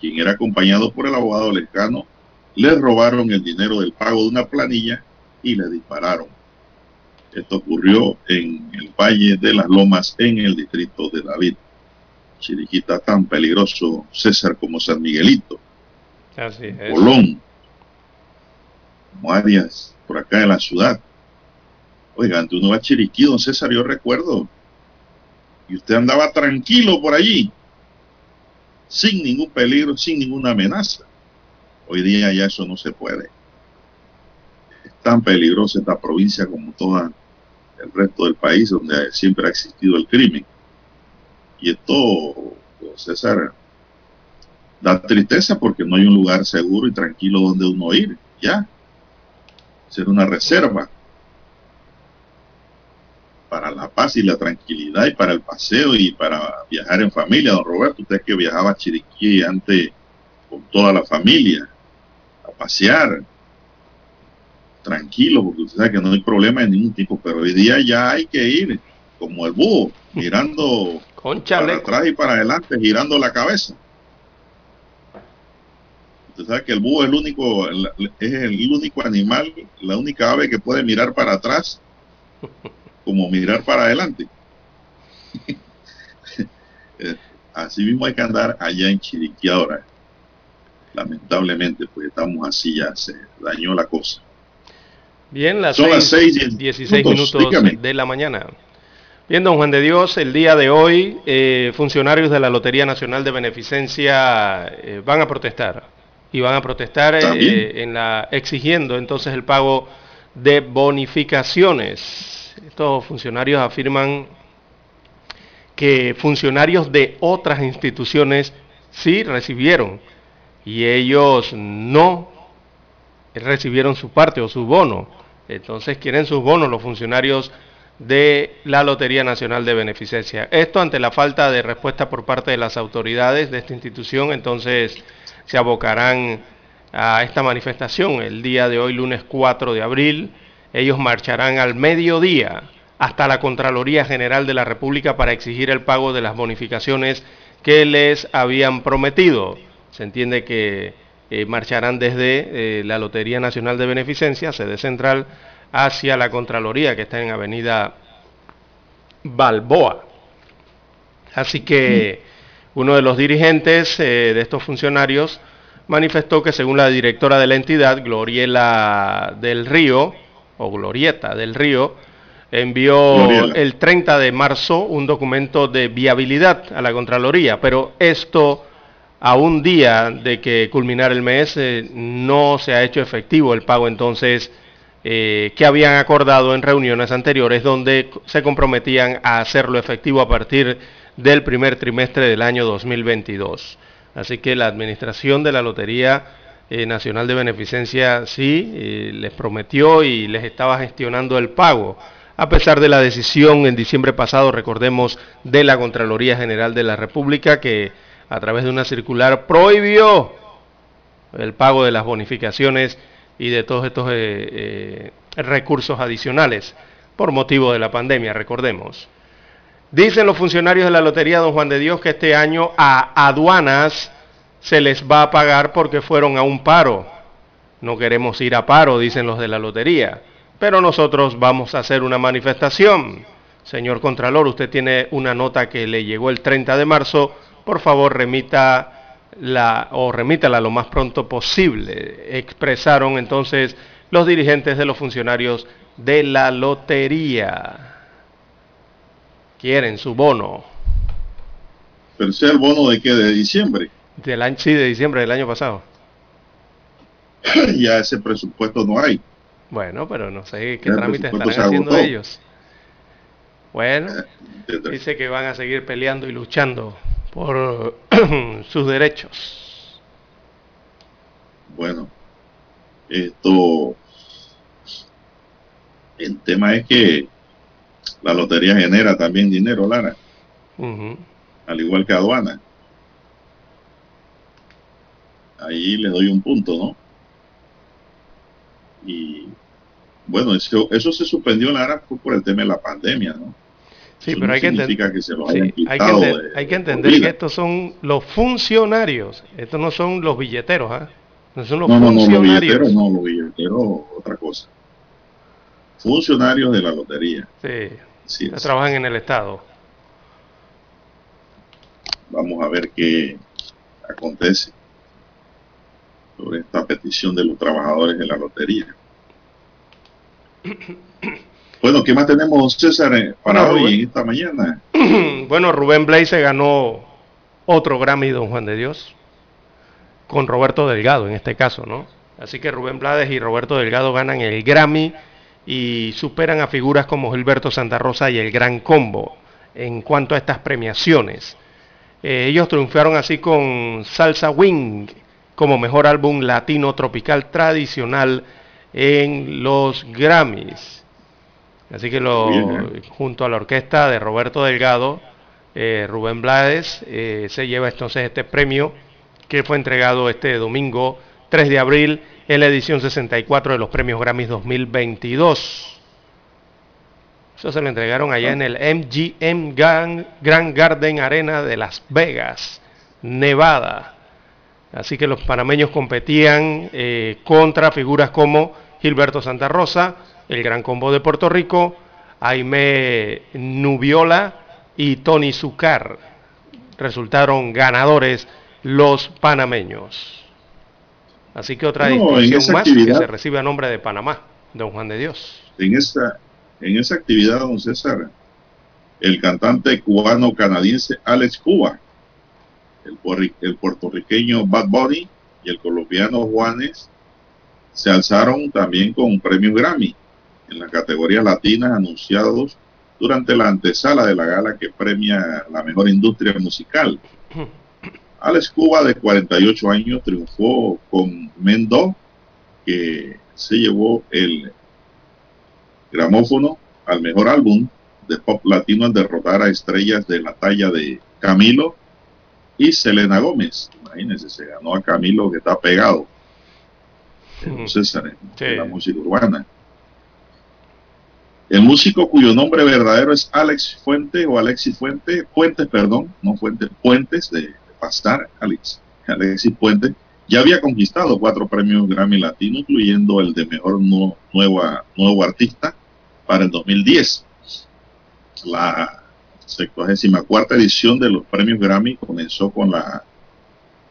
quien era acompañado por el abogado Lescano le robaron el dinero del pago de una planilla y le dispararon. Esto ocurrió en el Valle de las Lomas, en el distrito de David. Chiriquita tan peligroso, César, como San Miguelito. Así es. Colón, como áreas por acá en la ciudad. Oiga, antes uno va a Chiriquí, don César, yo recuerdo. Y usted andaba tranquilo por allí, sin ningún peligro, sin ninguna amenaza. Hoy día ya eso no se puede. Es tan peligrosa esta provincia como todo el resto del país donde siempre ha existido el crimen. Y esto, César, da tristeza porque no hay un lugar seguro y tranquilo donde uno ir. Ya, ser una reserva para la paz y la tranquilidad y para el paseo y para viajar en familia. Don Roberto, usted que viajaba a Chiriquí antes con toda la familia a pasear tranquilo, porque usted sabe que no hay problema de ningún tipo, pero hoy día ya hay que ir como el búho, mirando (laughs) Con para atrás y para adelante, girando la cabeza. Usted sabe que el búho es el único, es el único animal, la única ave que puede mirar para atrás (laughs) como mirar para adelante. (laughs) Así mismo hay que andar allá en Chiriquí ahora. Lamentablemente, pues estamos así, ya se dañó la cosa. Bien, las Son las 6, seis y 16 minutos, de la mañana. Bien, don Juan de Dios, el día de hoy eh, funcionarios de la Lotería Nacional de Beneficencia eh, van a protestar y van a protestar eh, También. en la, exigiendo entonces el pago de bonificaciones. Estos funcionarios afirman que funcionarios de otras instituciones sí recibieron y ellos no recibieron su parte o su bono. Entonces quieren sus bonos los funcionarios de la Lotería Nacional de Beneficencia. Esto ante la falta de respuesta por parte de las autoridades de esta institución, entonces se abocarán a esta manifestación el día de hoy, lunes 4 de abril. Ellos marcharán al mediodía hasta la Contraloría General de la República para exigir el pago de las bonificaciones que les habían prometido. Se entiende que eh, marcharán desde eh, la Lotería Nacional de Beneficencia, sede central, hacia la Contraloría que está en Avenida Balboa. Así que uno de los dirigentes eh, de estos funcionarios manifestó que según la directora de la entidad, Gloriela del Río, o Glorieta del Río, envió Gloriela. el 30 de marzo un documento de viabilidad a la Contraloría, pero esto a un día de que culminar el mes eh, no se ha hecho efectivo el pago entonces eh, que habían acordado en reuniones anteriores donde se comprometían a hacerlo efectivo a partir del primer trimestre del año 2022. Así que la administración de la Lotería eh, Nacional de Beneficencia sí les prometió y les estaba gestionando el pago, a pesar de la decisión en diciembre pasado, recordemos, de la Contraloría General de la República que a través de una circular prohibió el pago de las bonificaciones y de todos estos eh, eh, recursos adicionales por motivo de la pandemia, recordemos. Dicen los funcionarios de la Lotería Don Juan de Dios que este año a aduanas se les va a pagar porque fueron a un paro. No queremos ir a paro, dicen los de la Lotería, pero nosotros vamos a hacer una manifestación. Señor Contralor, usted tiene una nota que le llegó el 30 de marzo, por favor remita la, o remítala lo más pronto posible. Expresaron entonces los dirigentes de los funcionarios de la Lotería. Quieren su bono. Pero sea el bono de que de diciembre. Del año, sí, de diciembre del año pasado. (clears throat) ya ese presupuesto no hay. Bueno, pero no sé qué trámites estarán haciendo ellos. Bueno, Desde- dice que van a seguir peleando y luchando por (clears throat) sus derechos. Bueno, esto, el tema es que la lotería genera también dinero, Lara, al igual que aduana. Ahí le doy un punto, ¿no? Y bueno, eso, eso se suspendió, Lara, fue por el tema de la pandemia, ¿no? Sí, Eso pero no hay que, enten- significa que se sí, hay que quitado enten- de- hay que de entender que estos son los funcionarios, estos no son los billeteros. ¿ah? No son los no, funcionarios. No, no, los billeteros, otra cosa. Funcionarios de la lotería. Sí, trabajan en el Estado. Vamos a ver qué acontece sobre esta petición de los trabajadores de la lotería. (coughs) Bueno, ¿qué más tenemos, César, eh, para hoy, en esta mañana? (clears throat) bueno, Rubén Blaze ganó otro Grammy, don Juan de Dios, con Roberto Delgado en este caso, ¿no? Así que Rubén Blades y Roberto Delgado ganan el Grammy y superan a figuras como Gilberto Santa Rosa y el Gran Combo en cuanto a estas premiaciones. Eh, ellos triunfaron así con Salsa Wing como mejor álbum latino tropical tradicional en los Grammys. Así que lo, ¿eh? junto a la orquesta de Roberto Delgado, eh, Rubén Blades se lleva entonces este premio que fue entregado este domingo 3 de abril en la edición 64 de los premios Grammys 2022. Eso se lo entregaron allá en el MGM Grand Garden Arena de Las Vegas, Nevada. Así que los panameños competían eh, contra figuras como Gilberto Santa Rosa, el Gran Combo de Puerto Rico, Aime Nubiola y Tony Zucar. Resultaron ganadores los panameños. Así que otra distinción más que se recibe a nombre de Panamá, don Juan de Dios. En esa, en esa actividad, don César, el cantante cubano-canadiense Alex Cuba, el, el puertorriqueño Bad Bunny y el colombiano Juanes se alzaron también con un premio Grammy en la categoría latina anunciados durante la antesala de la gala que premia la mejor industria musical. (clears throat) Alex Cuba, de 48 años, triunfó con Mendo, que se llevó el gramófono al mejor álbum de pop latino al derrotar a estrellas de la talla de Camilo y Selena Gómez. Imagínense, se ganó a Camilo que está pegado. Entonces, en la música urbana. El músico cuyo nombre verdadero es Alex Fuente o Alexis Fuente, Fuentes, perdón, no Fuentes, Fuentes de Pastar, Alex, Alexis Puente, ya había conquistado cuatro premios Grammy Latino, incluyendo el de Mejor Nuevo Artista para el 2010. La 74 edición de los premios Grammy comenzó con la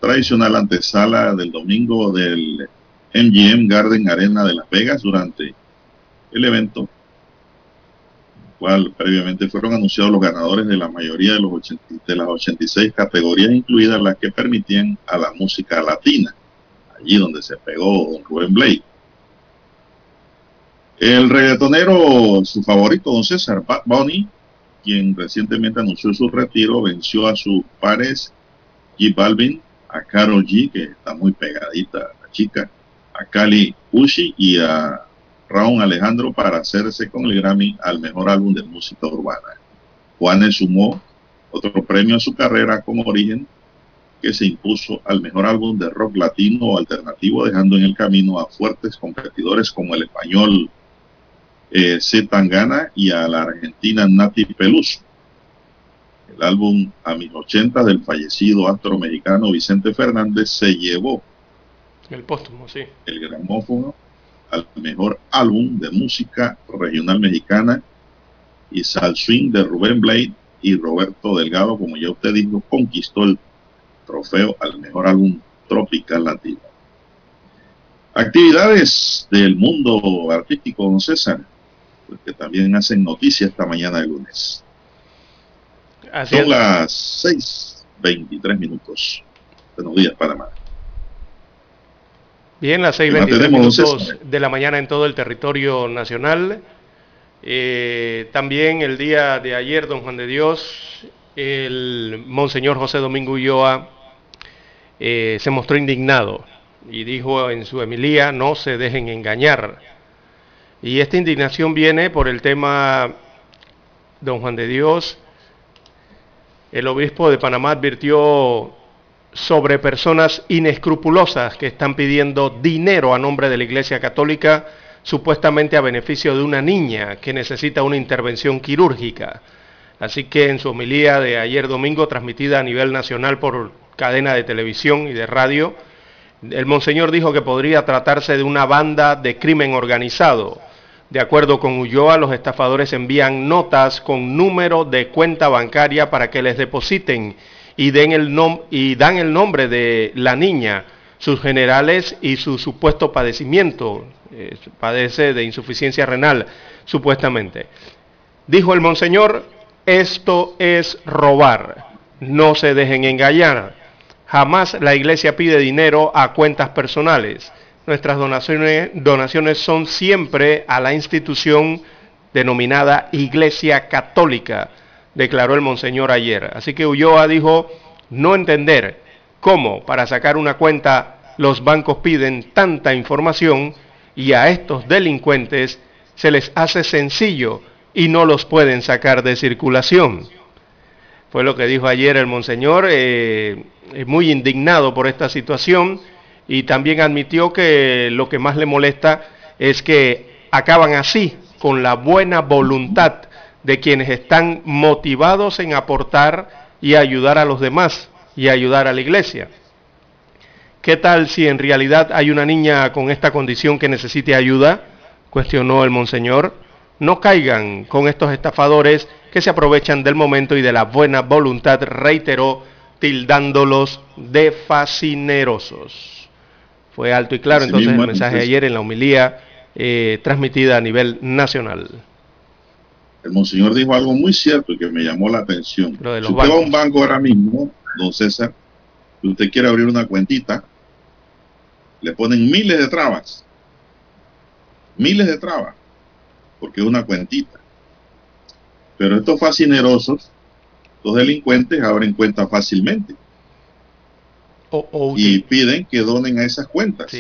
tradicional antesala del domingo del MGM Garden Arena de Las Vegas durante el evento previamente fueron anunciados los ganadores de la mayoría de, los de las 86 categorías, incluidas las que permitían a la música latina, allí donde se pegó don Rubén Blake. El reggaetonero, su favorito, don César Bad Bunny, quien recientemente anunció su retiro, venció a sus pares G Balvin, a Carol G, que está muy pegadita la chica, a Cali Ushi y a Raúl Alejandro para hacerse con el Grammy al mejor álbum de música urbana. Juanes sumó otro premio a su carrera como origen que se impuso al mejor álbum de rock latino o alternativo, dejando en el camino a fuertes competidores como el español eh, C. Tangana y a la argentina Nati Peluso. El álbum A mis 80 del fallecido astro mexicano Vicente Fernández se llevó el póstumo, sí. El gramófono al mejor álbum de música regional mexicana y Sal Swing de Rubén Blade y Roberto Delgado, como ya usted dijo, conquistó el trofeo al mejor álbum tropical latino. Actividades del mundo artístico, don César, pues que también hacen noticia esta mañana de lunes. Son las 6.23 minutos. Buenos días, Panamá. Bien, las 6.23 minutos de la mañana en todo el territorio nacional. Eh, también el día de ayer, don Juan de Dios, el monseñor José Domingo Ulloa eh, se mostró indignado y dijo en su emilía, no se dejen engañar. Y esta indignación viene por el tema, don Juan de Dios, el obispo de Panamá advirtió sobre personas inescrupulosas que están pidiendo dinero a nombre de la Iglesia Católica, supuestamente a beneficio de una niña que necesita una intervención quirúrgica. Así que en su homilía de ayer domingo, transmitida a nivel nacional por cadena de televisión y de radio, El monseñor dijo que podría tratarse de una banda de crimen organizado. De acuerdo con Ulloa, los estafadores envían notas con número de cuenta bancaria para que les depositen y, den el y dan el nombre de la niña, sus generales y su supuesto padecimiento. Eh, padece de insuficiencia renal, supuestamente. Dijo el monseñor, esto es robar. No se dejen engañar. Jamás la iglesia pide dinero a cuentas personales. Nuestras donaciones, donaciones son siempre a la institución denominada Iglesia Católica, declaró el monseñor ayer. Así que Ulloa dijo no entender cómo para sacar una cuenta los bancos piden tanta información y a estos delincuentes se les hace sencillo y no los pueden sacar de circulación. Fue lo que dijo ayer el monseñor, eh, muy indignado por esta situación y también admitió que lo que más le molesta es que acaban así con la buena voluntad de quienes están motivados en aportar y ayudar a los demás y ayudar a la iglesia. ¿Qué tal si en realidad hay una niña con esta condición que necesite ayuda? Cuestionó el monseñor. No caigan con estos estafadores que se aprovechan del momento y de la buena voluntad, reiteró, tildándolos de fascinerosos. Fue alto y claro entonces el mensaje de ayer en la homilía eh, transmitida a nivel nacional. El monseñor dijo algo muy cierto y que me llamó la atención. si usted va a un banco ahora mismo, don César, y usted quiere abrir una cuentita, le ponen miles de trabas. Miles de trabas. Porque es una cuentita. Pero estos fascinerosos, los delincuentes, abren cuentas fácilmente. y piden que donen a esas cuentas.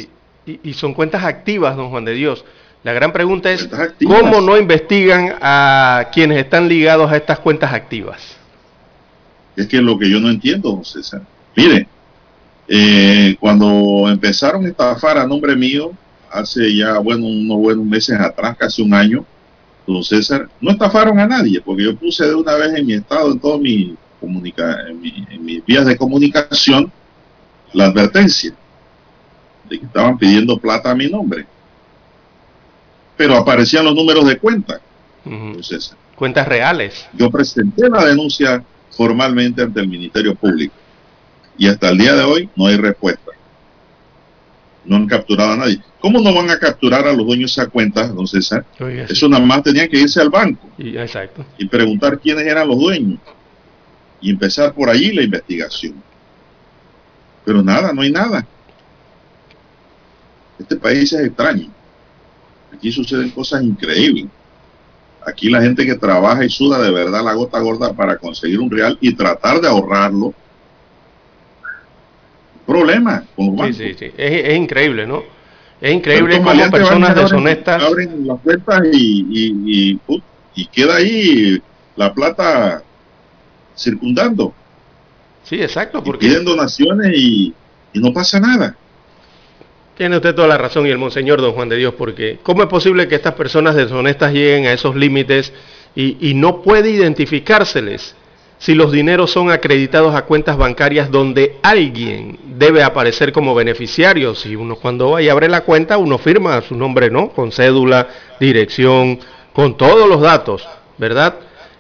Y, son cuentas activas, don Juan de Dios. La gran pregunta es, ¿cómo no investigan a quienes están ligados a estas cuentas activas? Es que lo que yo no entiendo, don César. Mire, eh, cuando empezaron a estafar a nombre mío, hace ya, bueno, unos buenos meses atrás, casi un año, don César, no estafaron a nadie, porque yo puse de una vez en mi estado, en todas mis en, mis vías de comunicación, la advertencia de que estaban pidiendo plata a mi nombre. Pero aparecían los números de cuenta. Cuentas reales. Yo presenté la denuncia formalmente ante el Ministerio Público y hasta el día de hoy no hay respuesta. No han capturado a nadie. ¿Cómo no van a capturar a los dueños de esa cuenta, don César? Eso nada más tenían que irse al banco y, exacto. y preguntar quiénes eran los dueños y empezar por allí la investigación. Pero nada, no hay nada. Este país es extraño. Aquí suceden cosas increíbles. Aquí la gente que trabaja y suda de verdad la gota gorda para conseguir un real y tratar de ahorrarlo problema Sí, sí, sí. Es, increíble, ¿no? Es increíble cómo personas deshonestas... Abren las puertas y, y, queda ahí la plata circundando. Sí, exacto. Porque... piden donaciones y, no pasa nada. Tiene usted toda la razón y el monseñor don Juan de Dios, porque ¿cómo es posible que estas personas deshonestas lleguen a esos límites y, no puede identificárseles? si los dineros son acreditados a cuentas bancarias donde alguien debe aparecer como beneficiario. Si uno cuando va y abre la cuenta, uno firma su nombre, ¿no? Con cédula, dirección, con todos los datos, ¿verdad?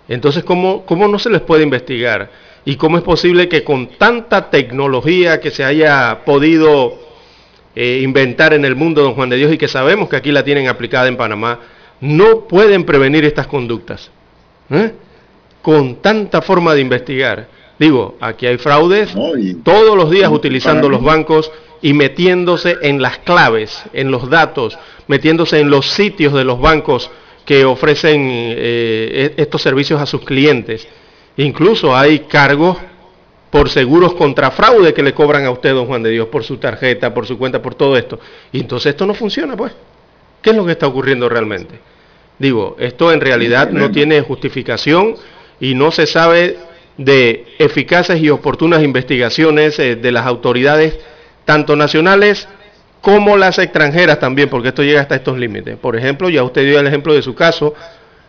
Entonces, ¿cómo, cómo no se les puede investigar? ¿Y cómo es posible que con tanta tecnología que se haya podido eh, inventar en el mundo, don Juan de Dios, y que sabemos que aquí la tienen aplicada en Panamá, no pueden prevenir estas conductas? ¿Eh? con tanta forma de investigar. Digo, aquí hay fraudes todos los días utilizando los bancos y metiéndose en las claves, en los datos, metiéndose en los sitios de los bancos que ofrecen eh, e-, estos servicios a sus clientes. Incluso hay cargos por seguros contra fraude que le cobran a usted, don Juan de Dios, por su tarjeta, por su cuenta, por todo esto. Y entonces esto no funciona, pues. ¿Qué es lo que está ocurriendo realmente? Digo, esto en realidad no tiene justificación y no se sabe de eficaces y oportunas investigaciones eh, de las autoridades, tanto nacionales como las extranjeras también, porque esto llega hasta estos límites. Por ejemplo, ya usted dio el ejemplo de su caso,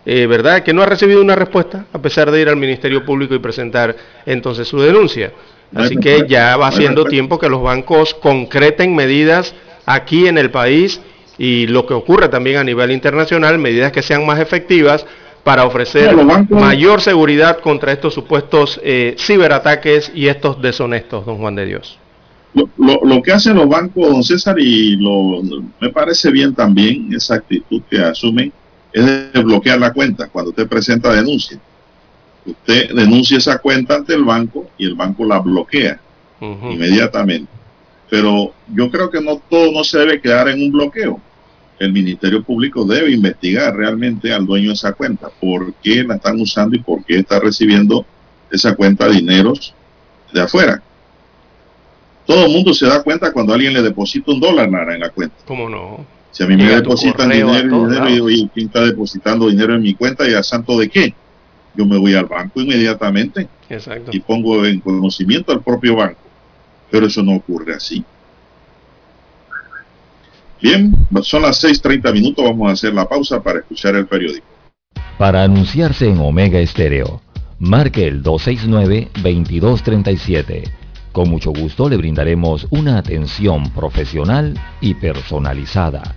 eh, ¿verdad? Que no ha recibido una respuesta a pesar de ir al Ministerio Público y presentar entonces su denuncia. Así que ya va siendo tiempo que los bancos concreten medidas aquí en el país y lo que ocurre también a nivel internacional, medidas que sean más efectivas para ofrecer mayor seguridad contra estos supuestos eh, ciberataques y estos deshonestos, don Juan de Dios. Lo, que hacen los bancos, don César, y lo, me parece bien también esa actitud que asumen, es de bloquear la cuenta cuando usted presenta denuncia. Usted denuncia esa cuenta ante el banco y el banco la bloquea inmediatamente. Pero yo creo que no todo no se debe quedar en un bloqueo el Ministerio Público debe investigar realmente al dueño de esa cuenta, por qué la están usando y por qué está recibiendo esa cuenta dineros de afuera. Todo el mundo se da cuenta cuando alguien le deposita un dólar en la cuenta. ¿Cómo no? Si a mí me depositan dinero, y, ¿quién está depositando dinero en mi cuenta y a santo de qué? Yo me voy al banco inmediatamente y pongo en conocimiento al propio banco. Pero eso no ocurre así. Bien, son las 6.30 minutos, vamos a hacer la pausa para escuchar el periódico. Para anunciarse en Omega Estéreo, marque el 269-2237. Con mucho gusto le brindaremos una atención profesional y personalizada.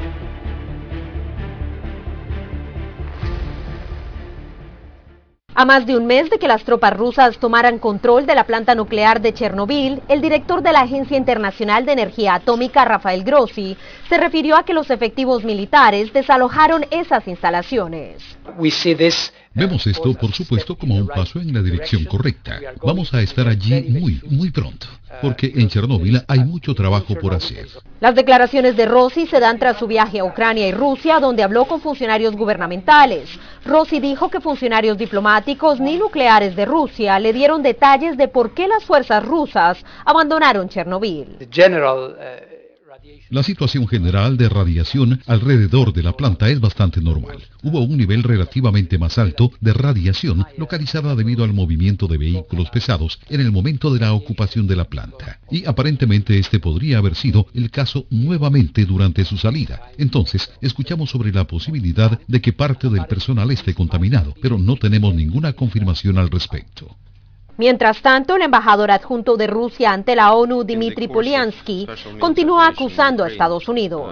A más de un mes de que las tropas rusas tomaran control de la planta nuclear de Chernobyl, el director de la Agencia Internacional de Energía Atómica, Rafael Grossi, se refirió a que los efectivos militares desalojaron esas instalaciones. Vemos esto, por supuesto, como un paso en la dirección correcta. Vamos a estar allí muy, muy pronto, porque en Chernóbil hay mucho trabajo por hacer. Las declaraciones de Rossi se dan tras su viaje a Ucrania y Rusia, donde habló con funcionarios gubernamentales. Rossi dijo que funcionarios diplomáticos ni nucleares de Rusia le dieron detalles de por qué las fuerzas rusas abandonaron Chernobyl. La situación general de radiación alrededor de la planta es bastante normal. Hubo un nivel relativamente más alto de radiación localizada debido al movimiento de vehículos pesados en el momento de la ocupación de la planta. Y aparentemente este podría haber sido el caso nuevamente durante su salida. Entonces, escuchamos sobre la posibilidad de que parte del personal esté contaminado, pero no tenemos ninguna confirmación al respecto. Mientras tanto, el embajador adjunto de Rusia ante la ONU, Dmitry Polyansky, continúa acusando a Estados Unidos.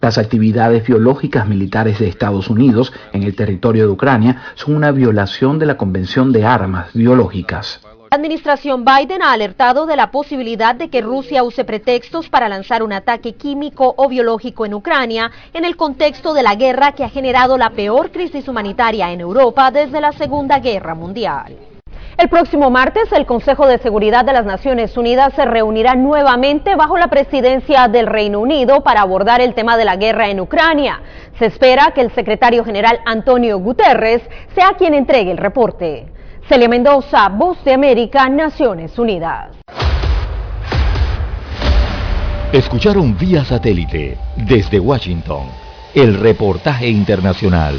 Las actividades biológicas militares de Estados Unidos en el territorio de Ucrania son una violación de la Convención de Armas Biológicas. La administración Biden ha alertado de la posibilidad de que Rusia use pretextos para lanzar un ataque químico o biológico en Ucrania en el contexto de la guerra que ha generado la peor crisis humanitaria en Europa desde la Segunda Guerra Mundial. El próximo martes, el Consejo de Seguridad de las Naciones Unidas se reunirá nuevamente bajo la presidencia del Reino Unido para abordar el tema de la guerra en Ucrania. Se espera que el secretario general Antonio Guterres sea quien entregue el reporte. Celia Mendoza, Voz de América, Naciones Unidas. Escucharon vía satélite desde Washington el reportaje internacional.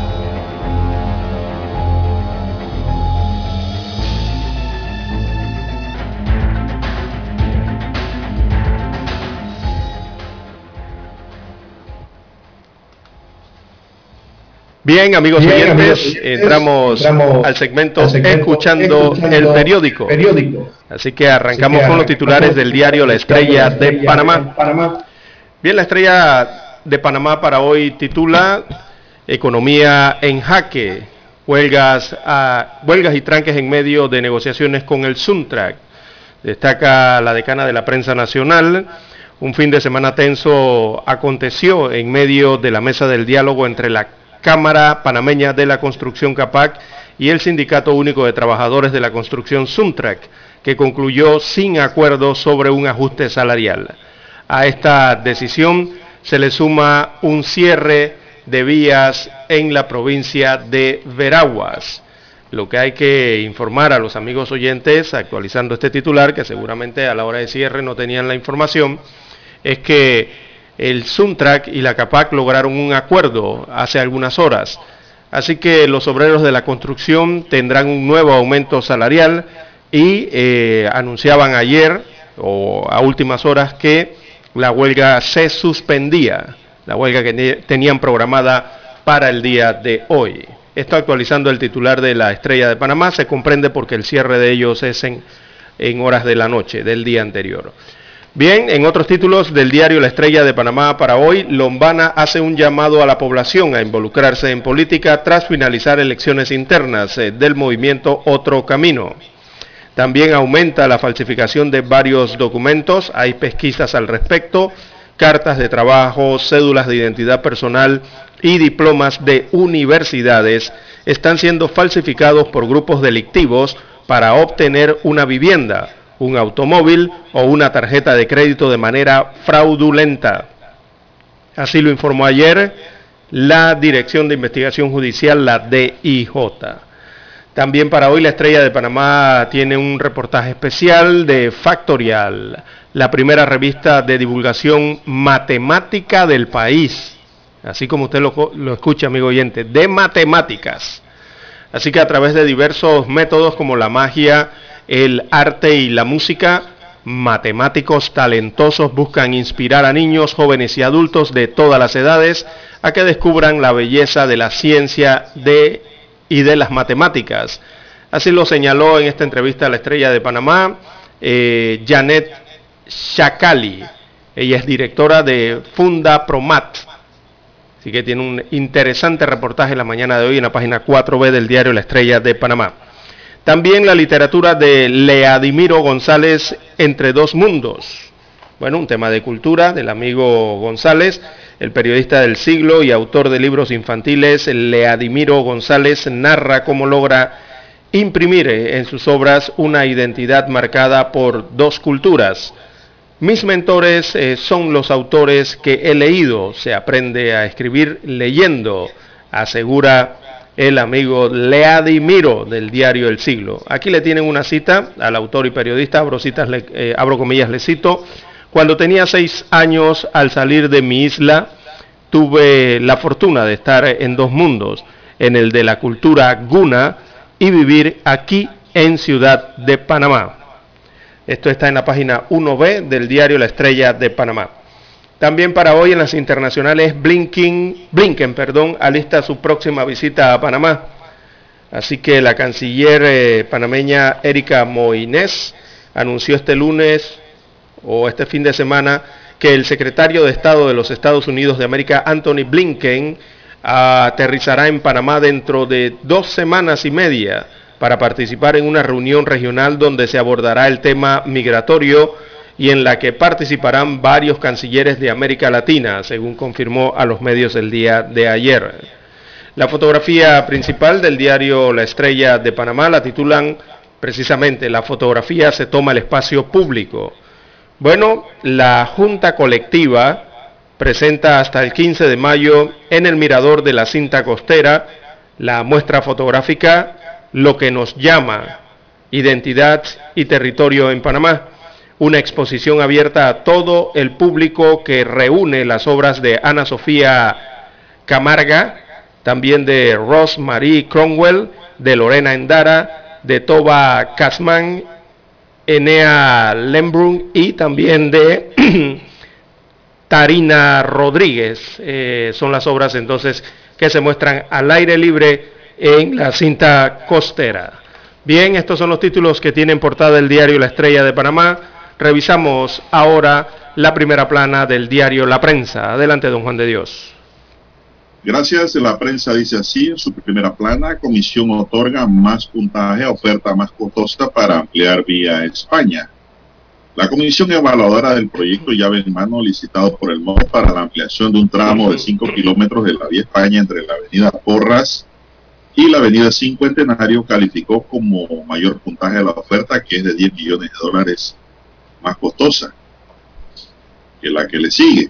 Bien, amigos oyentes, entramos, al segmento, escuchando, el periódico. Así que arrancamos con los titulares del diario La Estrella de Panamá. Bien, la Estrella de Panamá para hoy titula Economía en jaque, huelgas, a, huelgas y tranques en medio de negociaciones con el Suntrack. Destaca la decana de la prensa nacional. Un fin de semana tenso aconteció en medio de la mesa del diálogo entre la Cámara Panameña de la Construcción CAPAC y el Sindicato Único de Trabajadores de la Construcción Suntrack, que concluyó sin acuerdo sobre un ajuste salarial. A esta decisión se le suma un cierre de vías en la provincia de Veraguas. Lo que hay que informar a los amigos oyentes, actualizando este titular, que seguramente a la hora de cierre no tenían la información, es que el Suntrack y la CAPAC lograron un acuerdo hace algunas horas. Así que los obreros de la construcción tendrán un nuevo aumento salarial y eh, anunciaban ayer o a últimas horas que la huelga se suspendía, la huelga que tenían programada para el día de hoy. Esto actualizando el titular de la Estrella de Panamá, se comprende porque el cierre de ellos es en, en horas de la noche del día anterior. Bien, en otros títulos del diario La Estrella de Panamá para hoy, Lombana hace un llamado a la población a involucrarse en política tras finalizar elecciones internas eh, del movimiento Otro Camino. También aumenta la falsificación de varios documentos, hay pesquisas al respecto, cartas de trabajo, cédulas de identidad personal y diplomas de universidades están siendo falsificados por grupos delictivos para obtener una vivienda un automóvil o una tarjeta de crédito de manera fraudulenta. Así lo informó ayer la Dirección de Investigación Judicial, la DIJ. También para hoy la Estrella de Panamá tiene un reportaje especial de Factorial, la primera revista de divulgación matemática del país. Así como usted lo, lo escucha, amigo oyente, de matemáticas. Así que a través de diversos métodos como la magia, el arte y la música, matemáticos talentosos buscan inspirar a niños, jóvenes y adultos de todas las edades a que descubran la belleza de la ciencia de, y de las matemáticas. Así lo señaló en esta entrevista a la estrella de Panamá, eh, Janet Shakali. Ella es directora de Funda Promat. Así que tiene un interesante reportaje la mañana de hoy en la página 4B del diario La Estrella de Panamá. También la literatura de Leadimiro González, Entre dos mundos. Bueno, un tema de cultura del amigo González, el periodista del siglo y autor de libros infantiles, Leadimiro González narra cómo logra imprimir en sus obras una identidad marcada por dos culturas. Mis mentores eh, son los autores que he leído, se aprende a escribir leyendo, asegura el amigo Leadimiro del diario El Siglo. Aquí le tienen una cita al autor y periodista, abro, citas, eh, abro comillas, le cito, cuando tenía seis años al salir de mi isla, tuve la fortuna de estar en dos mundos, en el de la cultura guna y vivir aquí en Ciudad de Panamá. Esto está en la página 1B del diario La Estrella de Panamá. También para hoy en las internacionales Blinken, Blinken perdón, alista su próxima visita a Panamá. Así que la canciller eh, panameña Erika Moines anunció este lunes o este fin de semana que el secretario de Estado de los Estados Unidos de América, Anthony Blinken, aterrizará en Panamá dentro de dos semanas y media para participar en una reunión regional donde se abordará el tema migratorio y en la que participarán varios cancilleres de América Latina, según confirmó a los medios el día de ayer. La fotografía principal del diario La Estrella de Panamá la titulan precisamente La fotografía se toma el espacio público. Bueno, la Junta Colectiva presenta hasta el 15 de mayo en el Mirador de la Cinta Costera la muestra fotográfica lo que nos llama identidad y territorio en Panamá. Una exposición abierta a todo el público que reúne las obras de Ana Sofía Camarga, también de Rosemary Cromwell, de Lorena Endara, de Toba Casman, Enea Lembrun y también de (clears throat) Tarina Rodríguez. Eh, son las obras entonces que se muestran al aire libre en la cinta costera. Bien, estos son los títulos que tienen portada el diario La Estrella de Panamá. Revisamos ahora la primera plana del diario La Prensa. Adelante, don Juan de Dios. Gracias. La prensa dice así en su primera plana, comisión otorga más puntaje oferta más costosa para ampliar vía España. La comisión evaluadora del proyecto llave en mano licitado por el MOD para la ampliación de un tramo de 5 kilómetros de la vía España entre la avenida Porras y la avenida Cincuentenario calificó como mayor puntaje a la oferta que es de 10 millones de dólares más costosa que la que le sigue.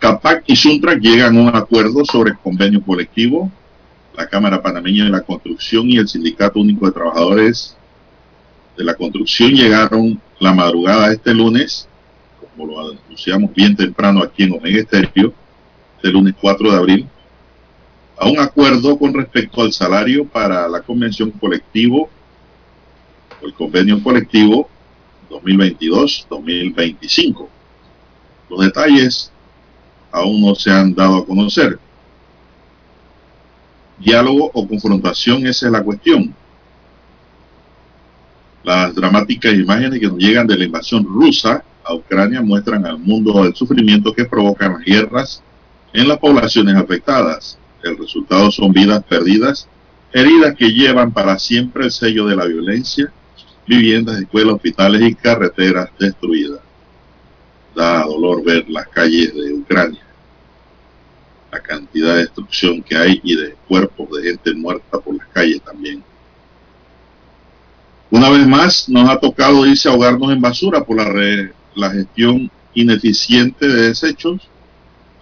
CAPAC y Suntrack llegan a un acuerdo sobre el convenio colectivo. La Cámara Panameña de la Construcción y el Sindicato Único de Trabajadores de la Construcción llegaron la madrugada de este lunes, como lo anunciamos bien temprano aquí en Omega Estéreo, el lunes 4 de abril, a un acuerdo con respecto al salario para la convención colectivo, el convenio colectivo 2022-2025. Los detalles aún no se han dado a conocer. Diálogo o confrontación, esa es la cuestión. Las dramáticas imágenes que nos llegan de la invasión rusa a Ucrania muestran al mundo el sufrimiento que provocan las guerras en las poblaciones afectadas. El resultado son vidas perdidas, heridas que llevan para siempre el sello de la violencia, viviendas, escuelas, hospitales y carreteras destruidas da dolor ver las calles de Ucrania, la cantidad de destrucción que hay y de cuerpos de gente muerta por las calles también. Una vez más, nos ha tocado irse a ahogarnos en basura por la, la gestión ineficiente de desechos,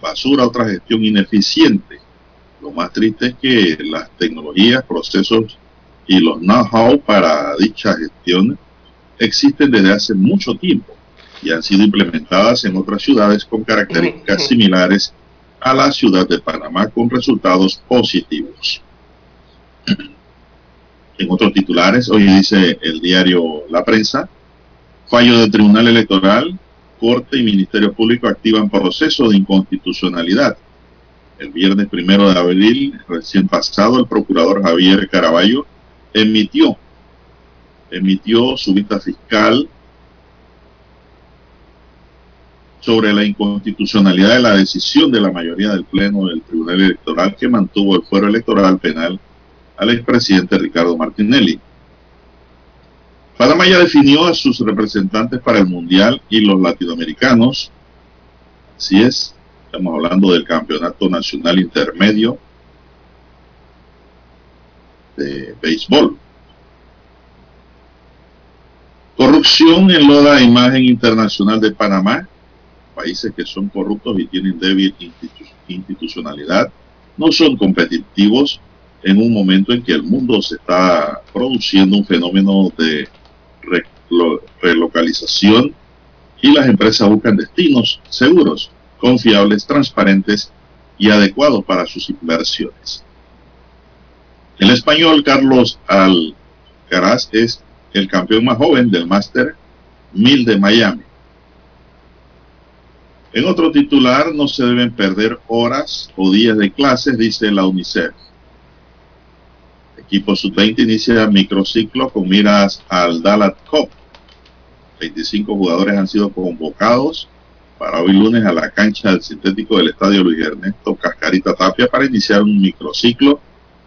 basura, otra gestión ineficiente. Lo más triste es que las tecnologías, procesos y los know-how para dicha gestión existen desde hace mucho tiempo y han sido implementadas en otras ciudades con características similares a la ciudad de Panamá con resultados positivos. En otros titulares, hoy dice el diario La Prensa, fallo del Tribunal Electoral, Corte y Ministerio Público activan proceso de inconstitucionalidad. El viernes primero de abril, recién pasado, el procurador Javier Caraballo emitió, emitió su vista fiscal sobre la inconstitucionalidad de la decisión de la mayoría del Pleno del Tribunal Electoral que mantuvo el fuero electoral penal al expresidente Ricardo Martinelli. Panamá ya definió a sus representantes para el Mundial y los latinoamericanos. Así es, estamos hablando del Campeonato Nacional Intermedio de Béisbol. Corrupción en la imagen internacional de Panamá países que son corruptos y tienen débil institucionalidad no son competitivos en un momento en que el mundo se está produciendo un fenómeno de relocalización y las empresas buscan destinos seguros, confiables, transparentes y adecuados para sus inversiones. El español Carlos Alcaraz es el campeón más joven del Master 1000 de Miami. En otro titular, no se deben perder horas o días de clases, dice la UNICEF. equipo sub-20 inicia microciclo con miras al Dalat Cup. 25 jugadores han sido convocados para hoy lunes a la cancha del sintético del estadio Luis Ernesto Cascarita Tapia para iniciar un microciclo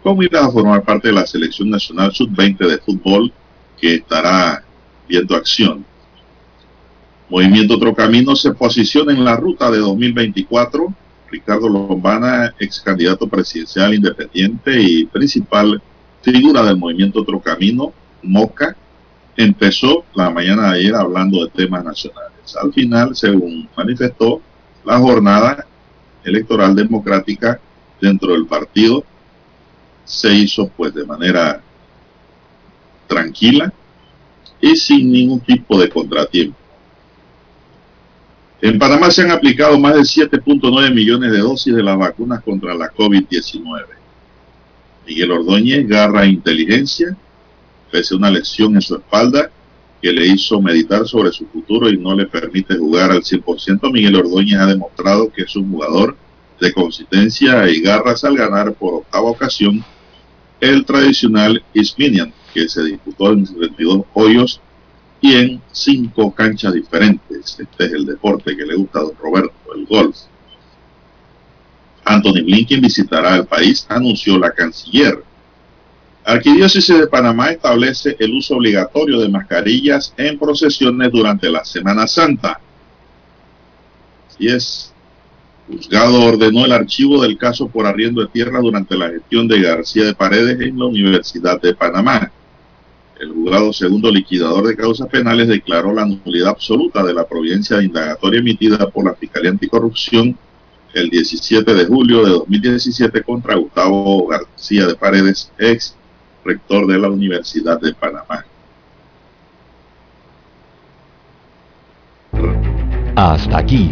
con miras a formar parte de la selección nacional sub-20 de fútbol que estará viendo acción Movimiento Otro Camino se posiciona en la ruta de 2024. Ricardo Lombana, ex candidato presidencial independiente y principal figura del Movimiento Otro Camino, Moca, empezó la mañana de ayer hablando de temas nacionales. Al final, según manifestó, la jornada electoral democrática dentro del partido se hizo pues de manera tranquila y sin ningún tipo de contratiempo. En Panamá se han aplicado más de 7.9 millones de dosis de las vacunas contra la COVID-19. Miguel Ordóñez, garra inteligencia, pese a una lesión en su espalda que le hizo meditar sobre su futuro y no le permite jugar al 100%, Miguel Ordóñez ha demostrado que es un jugador de consistencia y garras al ganar por octava ocasión el tradicional Isminian, que se disputó en 22 hoyos y en cinco canchas diferentes. Este es el deporte que le gusta a don Roberto, el golf. Anthony Blinken visitará el país, anunció la canciller. Arquidiócesis de Panamá establece el uso obligatorio de mascarillas en procesiones durante la Semana Santa. Así es. Juzgado ordenó el archivo del caso por arriendo de tierra durante la gestión de García de Paredes en la Universidad de Panamá. El juzgado segundo liquidador de causas penales declaró la nulidad absoluta de la providencia de indagatoria emitida por la Fiscalía Anticorrupción el 17 de julio de 2017 contra Gustavo García de Paredes, ex rector de la Universidad de Panamá. Hasta aquí,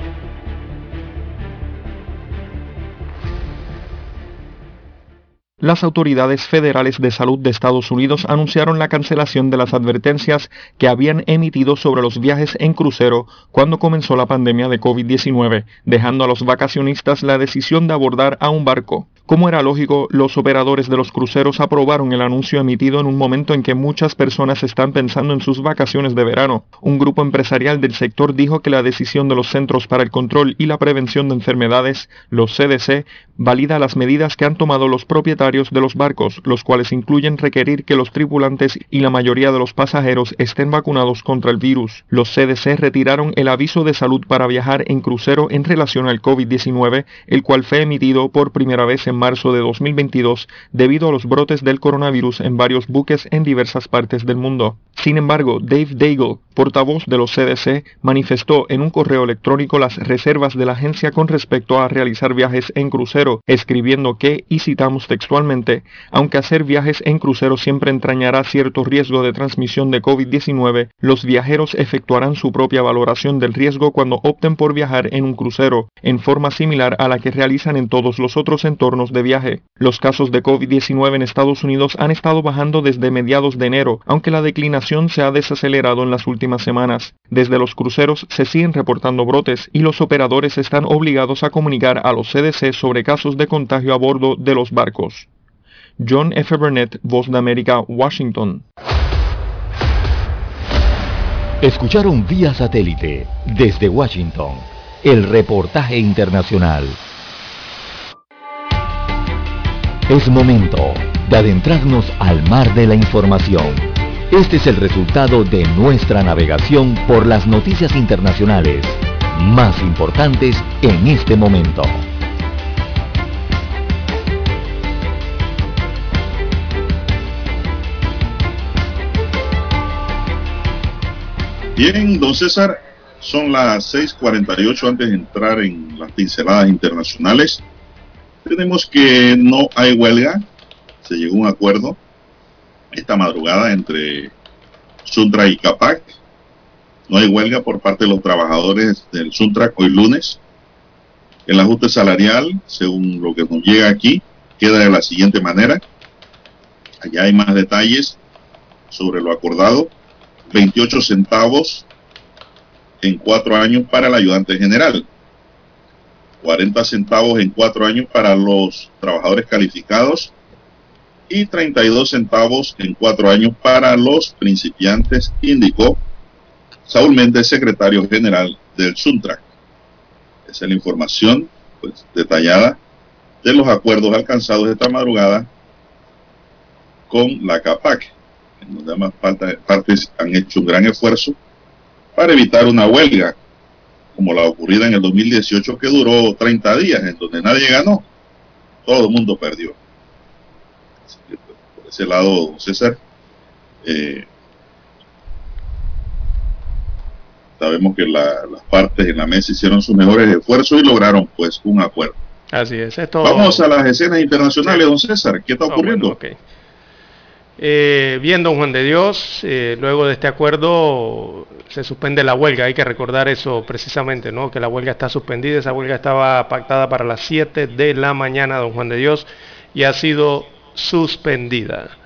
Las autoridades federales de salud de Estados Unidos anunciaron la cancelación de las advertencias que habían emitido sobre los viajes en crucero cuando comenzó la pandemia de COVID-19, dejando a los vacacionistas la decisión de abordar a un barco. Como era lógico, los operadores de los cruceros aprobaron el anuncio emitido en un momento en que muchas personas están pensando en sus vacaciones de verano. Un grupo empresarial del sector dijo que la decisión de los Centros para el Control y la Prevención de Enfermedades, los CDC, valida las medidas que han tomado los propietarios de los barcos, los cuales incluyen requerir que los tripulantes y la mayoría de los pasajeros estén vacunados contra el virus. Los CDC retiraron el aviso de salud para viajar en crucero en relación al COVID-19, el cual fue emitido por primera vez en marzo de 2022 debido a los brotes del coronavirus en varios buques en diversas partes del mundo. Sin embargo, Dave Daigle, portavoz de los CDC, manifestó en un correo electrónico las reservas de la agencia con respecto a realizar viajes en crucero, escribiendo que, y citamos textualmente, aunque hacer viajes en crucero siempre entrañará cierto riesgo de transmisión de COVID-19, los viajeros efectuarán su propia valoración del riesgo cuando opten por viajar en un crucero, en forma similar a la que realizan en todos los otros entornos de viaje. Los casos de COVID-19 en Estados Unidos han estado bajando desde mediados de enero, aunque la declinación se ha desacelerado en las últimas semanas. Desde los cruceros se siguen reportando brotes y los operadores están obligados a comunicar a los CDC sobre casos de contagio a bordo de los barcos. John F. Burnett, Voz de América, Washington. Escucharon vía satélite desde Washington el reportaje internacional. Es momento de adentrarnos al mar de la información. Este es el resultado de nuestra navegación por las noticias internacionales más importantes en este momento. Bien, don César, son las 6:48 antes de entrar en las pinceladas internacionales. Tenemos que no hay huelga, se llegó a un acuerdo esta madrugada entre Suntra y Capac. No hay huelga por parte de los trabajadores del Suntra hoy lunes. El ajuste salarial, según lo que nos llega aquí, queda de la siguiente manera. Allá hay más detalles sobre lo acordado. 28 centavos en cuatro años para el ayudante general. 40 centavos en cuatro años para los trabajadores calificados y 32 centavos en cuatro años para los principiantes, indicó Saúl Méndez, secretario general del SUNTRAC. Esa es la información pues, detallada de los acuerdos alcanzados esta madrugada con la CAPAC, donde ambas partes han hecho un gran esfuerzo para evitar una huelga como la ocurrida en el 2018 que duró 30 días, en donde nadie ganó, todo el mundo perdió. por ese lado, César, eh, sabemos que las partes en la mesa hicieron sus mejores esfuerzos y lograron pues un acuerdo. Así es. Vamos a las escenas internacionales, don César. ¿Qué está ah, ocurriendo? Eh, bien, don Juan de Dios, eh, luego de este acuerdo se suspende la huelga. Hay que recordar eso precisamente, ¿no? Que la huelga está suspendida. Esa huelga estaba pactada para las 7 de la mañana, don Juan de Dios, y ha sido suspendida.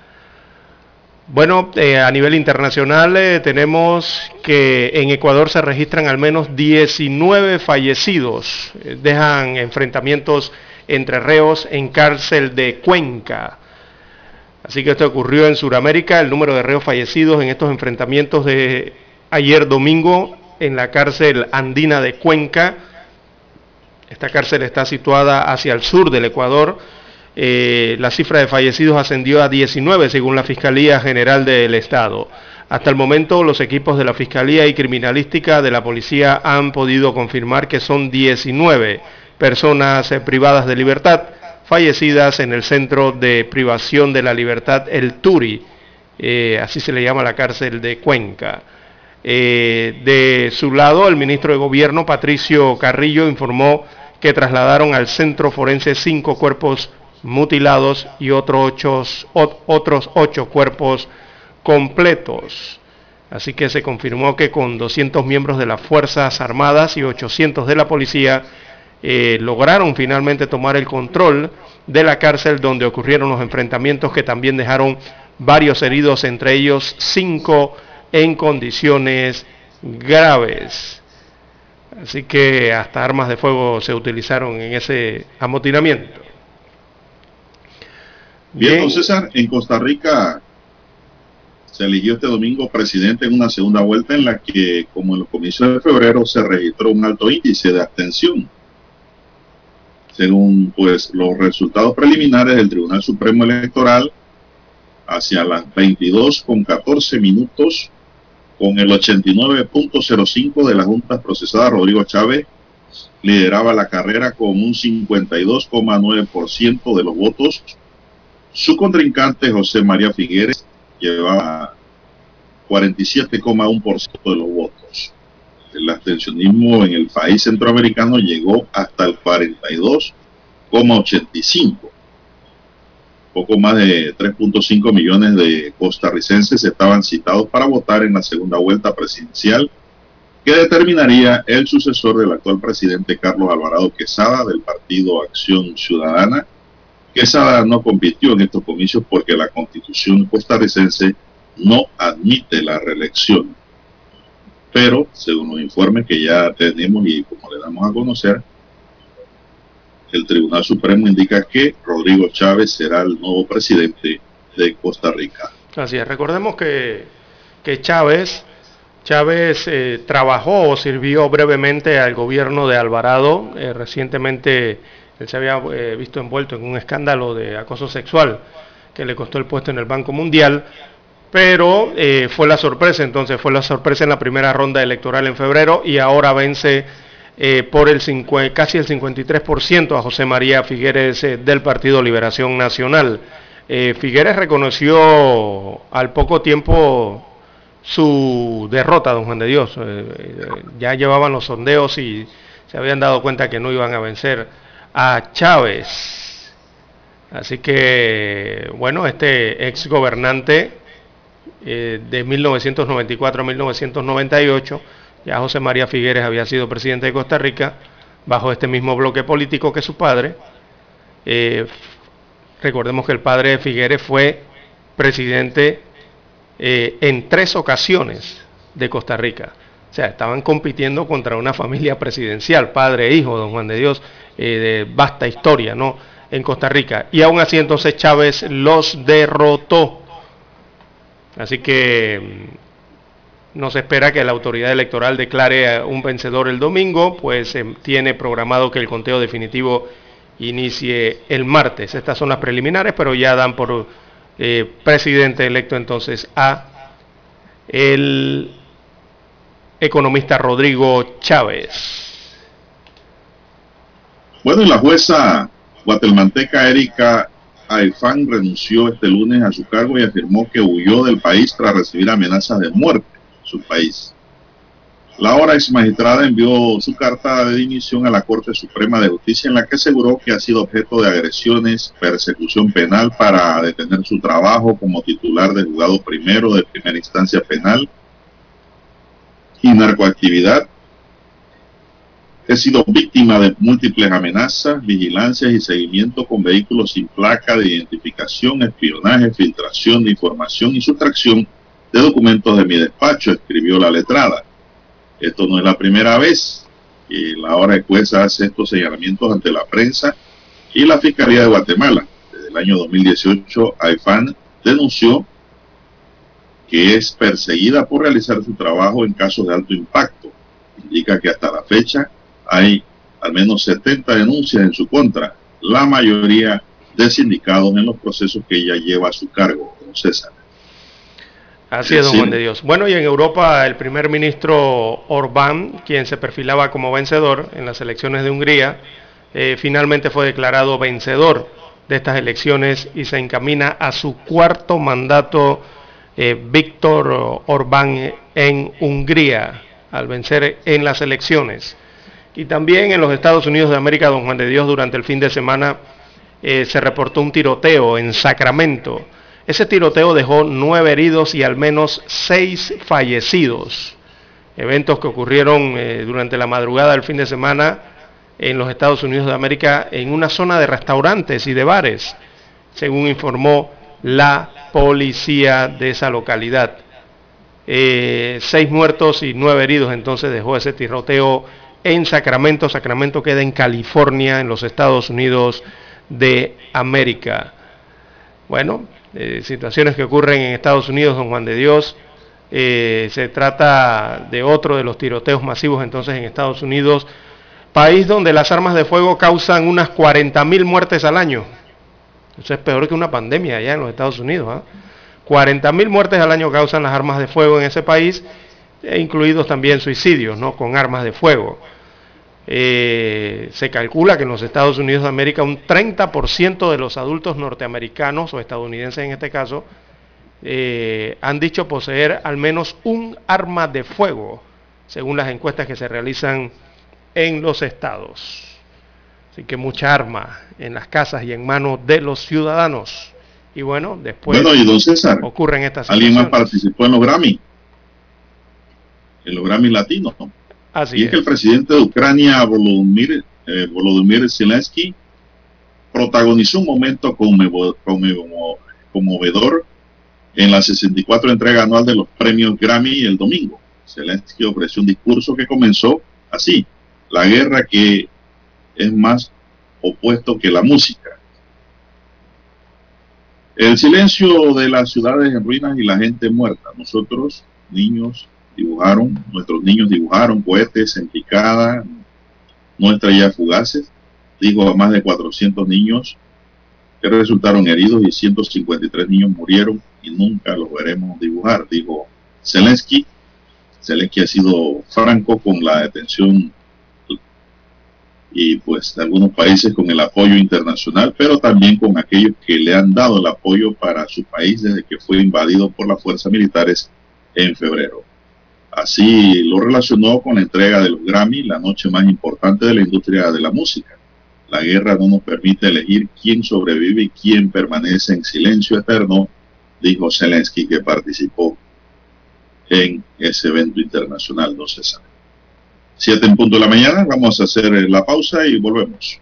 Bueno, eh, a nivel internacional eh, tenemos que en Ecuador se registran al menos 19 fallecidos. Eh, dejan enfrentamientos entre reos en cárcel de Cuenca. Así que esto ocurrió en Sudamérica. El número de reos fallecidos en estos enfrentamientos de ayer domingo en la cárcel andina de Cuenca. Esta cárcel está situada hacia el sur del Ecuador. Eh, la cifra de fallecidos ascendió a 19 según la Fiscalía General del Estado. Hasta el momento los equipos de la Fiscalía y Criminalística de la Policía han podido confirmar que son 19 personas eh, privadas de libertad fallecidas en el centro de privación de la libertad El Turi, eh, así se le llama la cárcel de Cuenca. Eh, de su lado, el ministro de Gobierno, Patricio Carrillo, informó que trasladaron al centro forense cinco cuerpos mutilados y otros ocho, otros ocho cuerpos completos. Así que se confirmó que con 200 miembros de las Fuerzas Armadas y 800 de la policía eh, lograron finalmente tomar el control de la cárcel donde ocurrieron los enfrentamientos que también dejaron varios heridos, entre ellos cinco en condiciones graves. Así que hasta armas de fuego se utilizaron en ese amotinamiento. Bien, don César, en Costa Rica se eligió este domingo presidente en una segunda vuelta en la que, como en los comicios de febrero, se registró un alto índice de abstención. Según pues los resultados preliminares del Tribunal Supremo Electoral, hacia las 22 con 14 minutos, con el 89.05 de la Junta procesada, Rodrigo Chávez lideraba la carrera con un 52,9% de los votos. Su contrincante, José María Figueres, llevaba 47,1% de los votos. El abstencionismo en el país centroamericano llegó hasta el 42,85% poco más de 3.5 millones de costarricenses estaban citados para votar en la segunda vuelta presidencial que determinaría el sucesor del actual presidente Carlos Alvarado Quesada del partido Acción Ciudadana. Quesada no compitió en estos comicios porque la constitución costarricense no admite la reelección. Pero, según los informes que ya tenemos y como le damos a conocer, el Tribunal Supremo indica que Rodrigo Chávez será el nuevo presidente de Costa Rica. Así es, recordemos que, que Chávez, Chávez eh, trabajó o sirvió brevemente al gobierno de Alvarado. Eh, recientemente él se había eh, visto envuelto en un escándalo de acoso sexual que le costó el puesto en el Banco Mundial. Pero fue la sorpresa, entonces fue la sorpresa en la primera ronda electoral en febrero y ahora vence eh, por el casi el 53% a José María Figueres eh, del Partido Liberación Nacional. Eh, Figueres reconoció al poco tiempo su derrota, don Juan de Dios. Eh, ya llevaban los sondeos y se habían dado cuenta que no iban a vencer a Chávez. Así que, bueno, este ex gobernante eh, de 1994 a 1998, ya José María Figueres había sido presidente de Costa Rica, bajo este mismo bloque político que su padre. Eh, recordemos que el padre de Figueres fue presidente eh, en tres ocasiones de Costa Rica. O sea, estaban compitiendo contra una familia presidencial, padre e hijo, don Juan de Dios, de vasta historia, ¿no? En Costa Rica. Y aún así entonces Chávez los derrotó Así que mm, nos espera que la autoridad electoral declare un vencedor el domingo, pues tiene programado que el conteo definitivo inicie el martes. Estas son las preliminares, pero ya dan por eh, presidente electo entonces a el economista Rodrigo Chávez. Bueno, y la jueza guatemalteca Erika Aifán renunció este lunes a su cargo y afirmó que huyó del país tras recibir amenazas de muerte en su país. La ahora ex magistrada envió su carta de dimisión a la Corte Suprema de Justicia en la que aseguró que ha sido objeto de agresiones, persecución penal para detener su trabajo como titular del juzgado primero de primera instancia penal y narcoactividad He sido víctima de múltiples amenazas, vigilancias y seguimiento con vehículos sin placa de identificación, espionaje, filtración de información y sustracción de documentos de mi despacho, escribió la letrada. Esto no es la primera vez que la hora de jueza hace estos señalamientos ante la prensa y la Fiscalía de Guatemala. Desde el año 2018, AIFAN denunció que es perseguida por realizar su trabajo en casos de alto impacto. Indica que hasta la fecha hay al menos 70 denuncias en su contra, la mayoría de sindicados en los procesos que ella lleva a su cargo, don César. Así es, don Juan de Dios. Bueno, y en Europa el primer ministro Orbán, quien se perfilaba como vencedor en las elecciones de Hungría, eh, finalmente fue declarado vencedor de estas elecciones y se encamina a su cuarto mandato eh, Víctor Orbán en Hungría, al vencer en las elecciones. Y también en los Estados Unidos de América, don Juan de Dios, durante el fin de semana eh, se reportó un tiroteo en Sacramento. Ese tiroteo dejó nueve heridos y al menos seis fallecidos. Eventos que ocurrieron eh, durante la madrugada del fin de semana en los Estados Unidos de América en una zona de restaurantes y de bares, según informó la policía de esa localidad. Eh, seis muertos y nueve heridos entonces dejó ese tiroteo en Sacramento. Sacramento queda en California, en los Estados Unidos de América. Bueno, eh, situaciones que ocurren en Estados Unidos, don Juan de Dios. Eh, se trata de otro de los tiroteos masivos entonces en Estados Unidos, país donde las armas de fuego causan unas 40.000 muertes al año. Eso es peor que una pandemia allá en los Estados Unidos. 40.000 muertes al año causan las armas de fuego en ese país, e incluidos también suicidios ¿no? con armas de fuego. Eh, se calcula que en los Estados Unidos de América un 30% de los adultos norteamericanos o estadounidenses en este caso eh, han dicho poseer al menos un arma de fuego, según las encuestas que se realizan en los estados. Así que mucha arma en las casas y en manos de los ciudadanos. Y bueno, después bueno, y don César, ocurren estas ¿Alguien más participó en los Grammy? En los Grammy latinos, ¿no? Y es, que el presidente de Ucrania, Volodymyr, eh, Volodymyr Zelensky, protagonizó un momento conmovedor en la 64 entrega anual de los premios Grammy el domingo. Zelensky ofreció un discurso que comenzó así, la guerra que es más opuesto que la música. El silencio de las ciudades en ruinas y la gente muerta. Nosotros, niños, dibujaron, nuestros niños dibujaron cohetes en picada, no estrellas fugaces, dijo a más de 400 niños que resultaron heridos y 153 niños murieron y nunca los veremos dibujar, dijo Zelensky. Zelensky ha sido franco con la detención y pues de algunos países con el apoyo internacional, pero también con aquellos que le han dado el apoyo para su país desde que fue invadido por las fuerzas militares en febrero. Así lo relacionó con la entrega de los Grammy, la noche más importante de la industria de la música. La guerra no nos permite elegir quién sobrevive y quién permanece en silencio eterno, dijo Zelensky que participó en ese evento internacional, no se sabe. Siete en punto de la mañana, vamos a hacer la pausa y volvemos.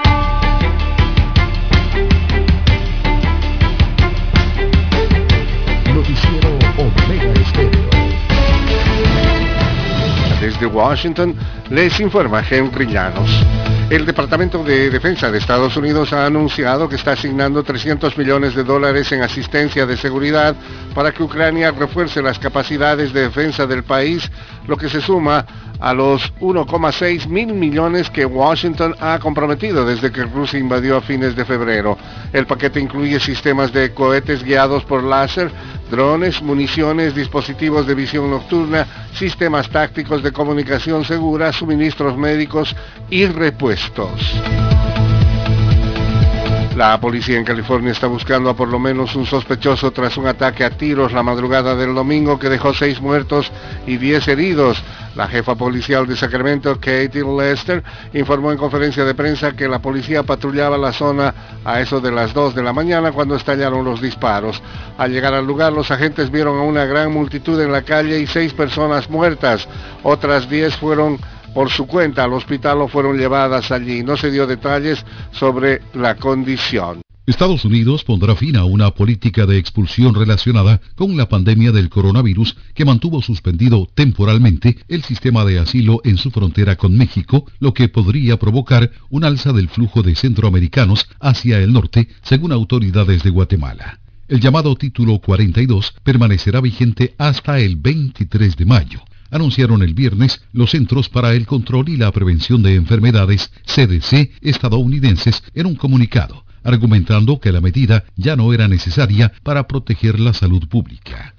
Washington les informa Henry Llanos. El Departamento de Defensa de Estados Unidos ha anunciado que está asignando 300 millones de dólares en asistencia de seguridad para que Ucrania refuerce las capacidades de defensa del país, lo que se suma a los 1,6 mil millones que Washington ha comprometido desde que Rusia invadió a fines de febrero. El paquete incluye sistemas de cohetes guiados por láser, drones, municiones, dispositivos de visión nocturna, sistemas tácticos de comunicación segura, suministros médicos y repuestos. La policía en California está buscando a por lo menos un sospechoso tras un ataque a tiros la madrugada del domingo que dejó seis muertos y diez heridos. La jefa policial de Sacramento, Katie Lester, informó en conferencia de prensa que la policía patrullaba la zona a eso de las 2 de la mañana cuando estallaron los disparos. Al llegar al lugar, los agentes vieron a una gran multitud en la calle y seis personas muertas. Otras 10 fueron por su cuenta al hospital o fueron llevadas allí. No se dio detalles sobre la condición. Estados Unidos pondrá fin a una política de expulsión relacionada con la pandemia del coronavirus que mantuvo suspendido temporalmente el sistema de asilo en su frontera con México, lo que podría provocar un alza del flujo de centroamericanos hacia el norte, según autoridades de Guatemala. El llamado título 42 permanecerá vigente hasta el 23 de mayo anunciaron el viernes los Centros para el Control y la Prevención de Enfermedades, CDC, estadounidenses, en un comunicado, argumentando que la medida ya no era necesaria para proteger la salud pública.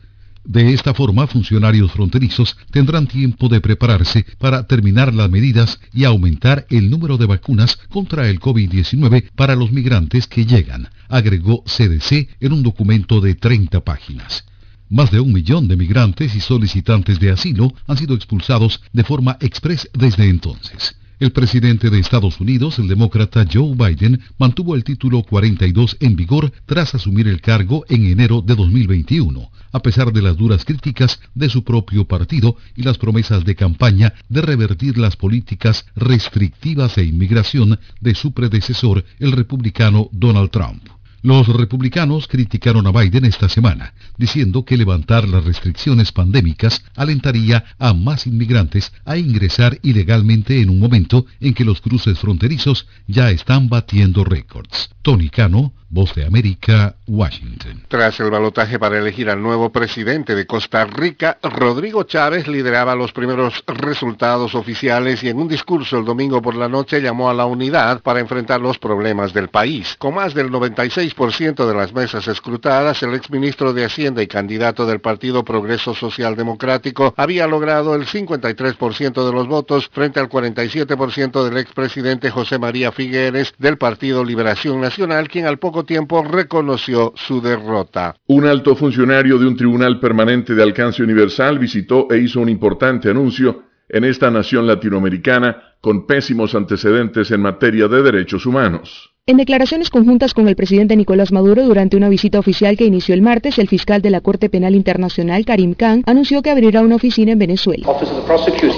De esta forma, funcionarios fronterizos tendrán tiempo de prepararse para terminar las medidas y aumentar el número de vacunas contra el COVID-19 para los migrantes que llegan, agregó CDC en un documento de 30 páginas. Más de un millón de migrantes y solicitantes de asilo han sido expulsados de forma express desde entonces. El presidente de Estados Unidos, el demócrata Joe Biden, mantuvo el título 42 en vigor tras asumir el cargo en enero de 2021, a pesar de las duras críticas de su propio partido y las promesas de campaña de revertir las políticas restrictivas de inmigración de su predecesor, el republicano Donald Trump. Los republicanos criticaron a Biden esta semana, diciendo que levantar las restricciones pandémicas alentaría a más inmigrantes a ingresar ilegalmente en un momento en que los cruces fronterizos ya están batiendo récords. Tony Cano, Voz de América, Washington. Tras el balotaje para elegir al nuevo presidente de Costa Rica, Rodrigo Chávez lideraba los primeros resultados oficiales y en un discurso el domingo por la noche llamó a la unidad para enfrentar los problemas del país. Con más del 96% de las mesas escrutadas, el exministro de Hacienda y candidato del Partido Progreso Social Democrático había logrado el 53% de los votos frente al 47% del expresidente José María Figueres del Partido Liberación Nacional, quien al poco tiempo reconoció su derrota. Un alto funcionario de un tribunal permanente de alcance universal visitó e hizo un importante anuncio en esta nación latinoamericana con pésimos antecedentes en materia de derechos humanos. En declaraciones conjuntas con el presidente Nicolás Maduro durante una visita oficial que inició el martes, el fiscal de la Corte Penal Internacional, Karim Khan, anunció que abrirá una oficina en Venezuela.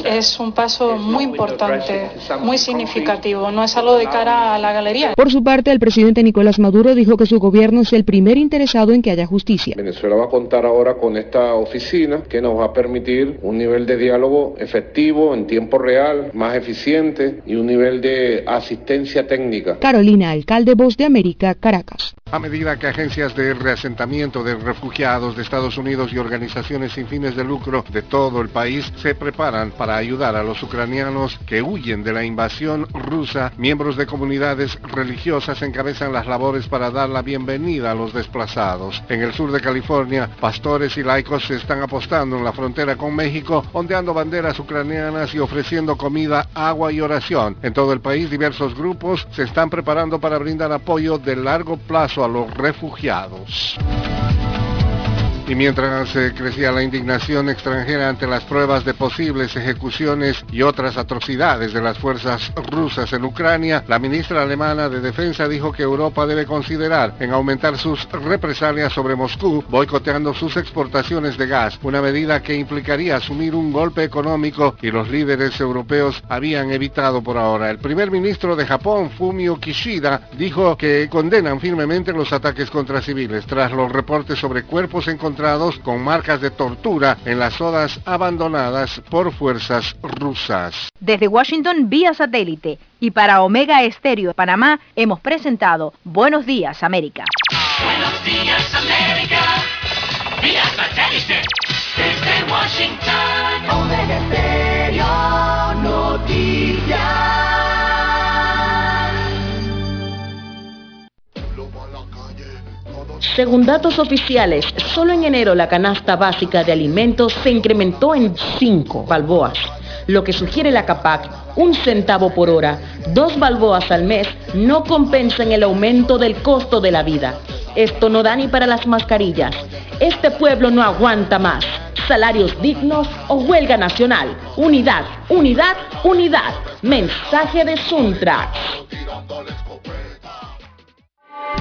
Es un paso muy importante, muy significativo, no es algo de cara a la galería. Por su parte, el presidente Nicolás Maduro dijo que su gobierno es el primer interesado en que haya justicia. Venezuela va a contar ahora con esta oficina que nos va a permitir un nivel de diálogo efectivo, en tiempo real, más eficiente y un nivel de asistencia técnica. Carolina alcalde Voz de América, Caracas. A medida que agencias de reasentamiento de refugiados de Estados Unidos y organizaciones sin fines de lucro de todo el país se preparan para ayudar a los ucranianos que huyen de la invasión rusa, miembros de comunidades religiosas encabezan las labores para dar la bienvenida a los desplazados. En el sur de California, pastores y laicos se están apostando en la frontera con México, ondeando banderas ucranianas y ofreciendo comida, agua y oración. En todo el país, diversos grupos se están preparando para brindar apoyo de largo plazo a los refugiados. Y mientras eh, crecía la indignación extranjera ante las pruebas de posibles ejecuciones y otras atrocidades de las fuerzas rusas en Ucrania, la ministra alemana de Defensa dijo que Europa debe considerar en aumentar sus represalias sobre Moscú, boicoteando sus exportaciones de gas, una medida que implicaría asumir un golpe económico y los líderes europeos habían evitado por ahora. El primer ministro de Japón, Fumio Kishida, dijo que condenan firmemente los ataques contra civiles tras los reportes sobre cuerpos encontrados con marcas de tortura en las zonas abandonadas por fuerzas rusas. Desde Washington vía satélite y para Omega Estéreo de Panamá hemos presentado Buenos Días América. Buenos días América, vía satélite, desde Washington. Omega Estéreo Noticias. Según datos oficiales, solo en enero la canasta básica de alimentos se incrementó en 5 balboas, lo que sugiere la CAPAC, un centavo por hora, dos balboas al mes, no compensan el aumento del costo de la vida. Esto no da ni para las mascarillas. Este pueblo no aguanta más. Salarios dignos o huelga nacional. Unidad, unidad, unidad. Mensaje de Suntra.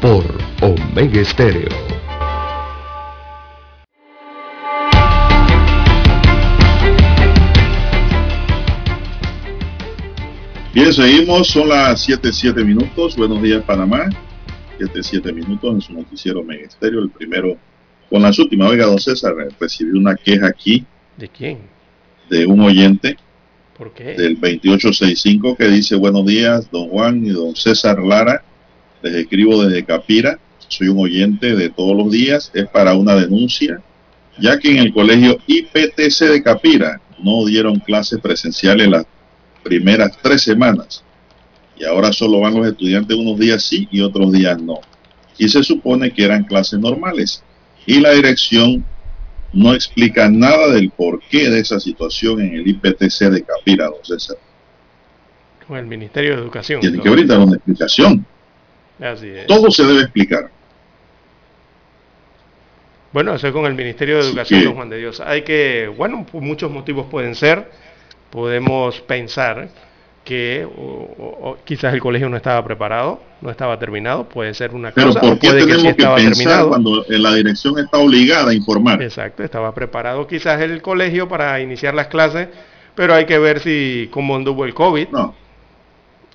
por Omega Estéreo. Bien, seguimos, son las 7, 7 minutos. Buenos días, Panamá. 7, 7 minutos en su noticiero Omega Estéreo. El primero, con las últimas. Oiga, don César, recibí una queja aquí. ¿De quién? De un oyente. ¿Por qué? Del 2865 que dice, buenos días, don Juan y don César Lara. Les escribo desde Capira. Soy un oyente de todos los días. Es para una denuncia, ya que en el colegio IPTC de Capira no dieron clases presenciales las primeras tres semanas. Y ahora solo van los estudiantes unos días sí y otros días no. Y se supone que eran clases normales. Y la dirección no explica nada del porqué de esa situación en el IPTC de Capira, don César. Con el Ministerio de Educación. Tiene que brindar una explicación. Así es. Todo se debe explicar. Bueno, eso es con el Ministerio de Educación, don Juan de Dios. Hay que, bueno, muchos motivos pueden ser. Podemos pensar que o- o- o quizás el colegio no estaba preparado, no estaba terminado, puede ser una Pero cosa, ¿por qué puede que sí tenemos que pensar terminado. cuando eh, la dirección está obligada a informar? Exacto, estaba preparado quizás el colegio para iniciar las clases, pero hay que ver si cómo anduvo el COVID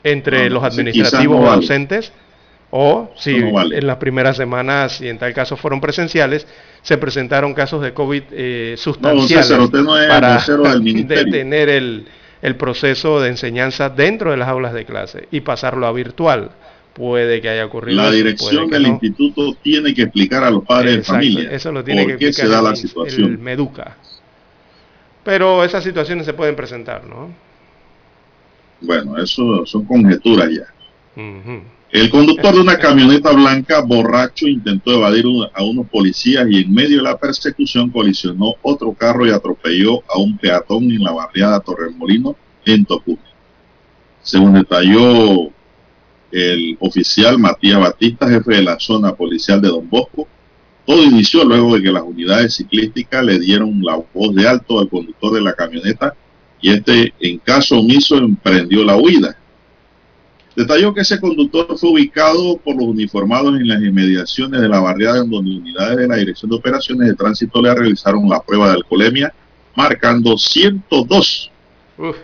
entre No, los administrativos no vale. ausentes o si no vale. en las primeras semanas, si en tal caso fueron presenciales, se presentaron casos de COVID eh, sustanciales César, usted no para del (laughs) detener el, el proceso de enseñanza dentro de las aulas de clase y pasarlo a virtual. Puede que haya ocurrido La dirección del no. instituto tiene que explicar a los padres Exacto, de familia Eso lo tiene por que qué se da la situación. el Meduca. Pero esas situaciones se pueden presentar, ¿no? Bueno, eso son conjeturas ya. Ujú. El conductor de una camioneta blanca borracho intentó evadir a unos policías y en medio de la persecución colisionó otro carro y atropelló a un peatón en la barriada Torremolino en Tocumen. Según detalló el oficial Matías Batista, jefe de la zona policial de Don Bosco, todo inició luego de que las unidades ciclísticas le dieron la voz de alto al conductor de la camioneta y este, en caso omiso, emprendió la huida. Detalló que ese conductor fue ubicado por los uniformados en las inmediaciones de la barriada en donde unidades de la Dirección de Operaciones de Tránsito le realizaron la prueba de alcoholemia, marcando 102 Uf.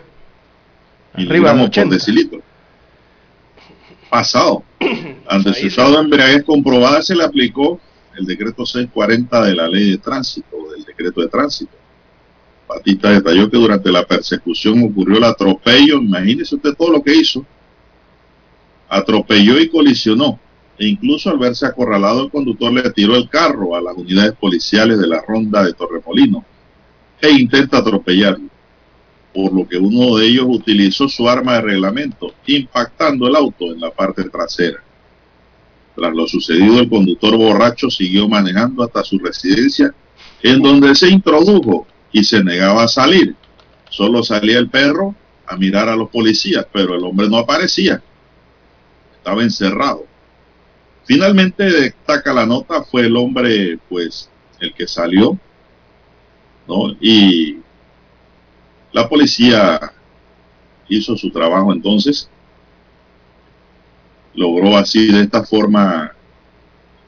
miligramos por decilitro. Pasado. (clears throat) Ante su estado de embriaguez comprobada se le aplicó el decreto 640 de la ley de tránsito, o del decreto de tránsito. Batista detalló que durante la persecución ocurrió el atropello, imagínese usted todo lo que hizo, atropelló y colisionó, e incluso al verse acorralado el conductor le tiró el carro a las unidades policiales de la ronda de Torremolino e intenta atropellarlo, por lo que uno de ellos utilizó su arma de reglamento, impactando el auto en la parte trasera. Tras lo sucedido, el conductor borracho siguió manejando hasta su residencia, en donde se introdujo y se negaba a salir. Solo salía el perro a mirar a los policías, pero el hombre no aparecía. Estaba encerrado. Finalmente, destaca la nota, fue el hombre, pues, el que salió, ¿no? Y la policía hizo su trabajo entonces, logró así de esta forma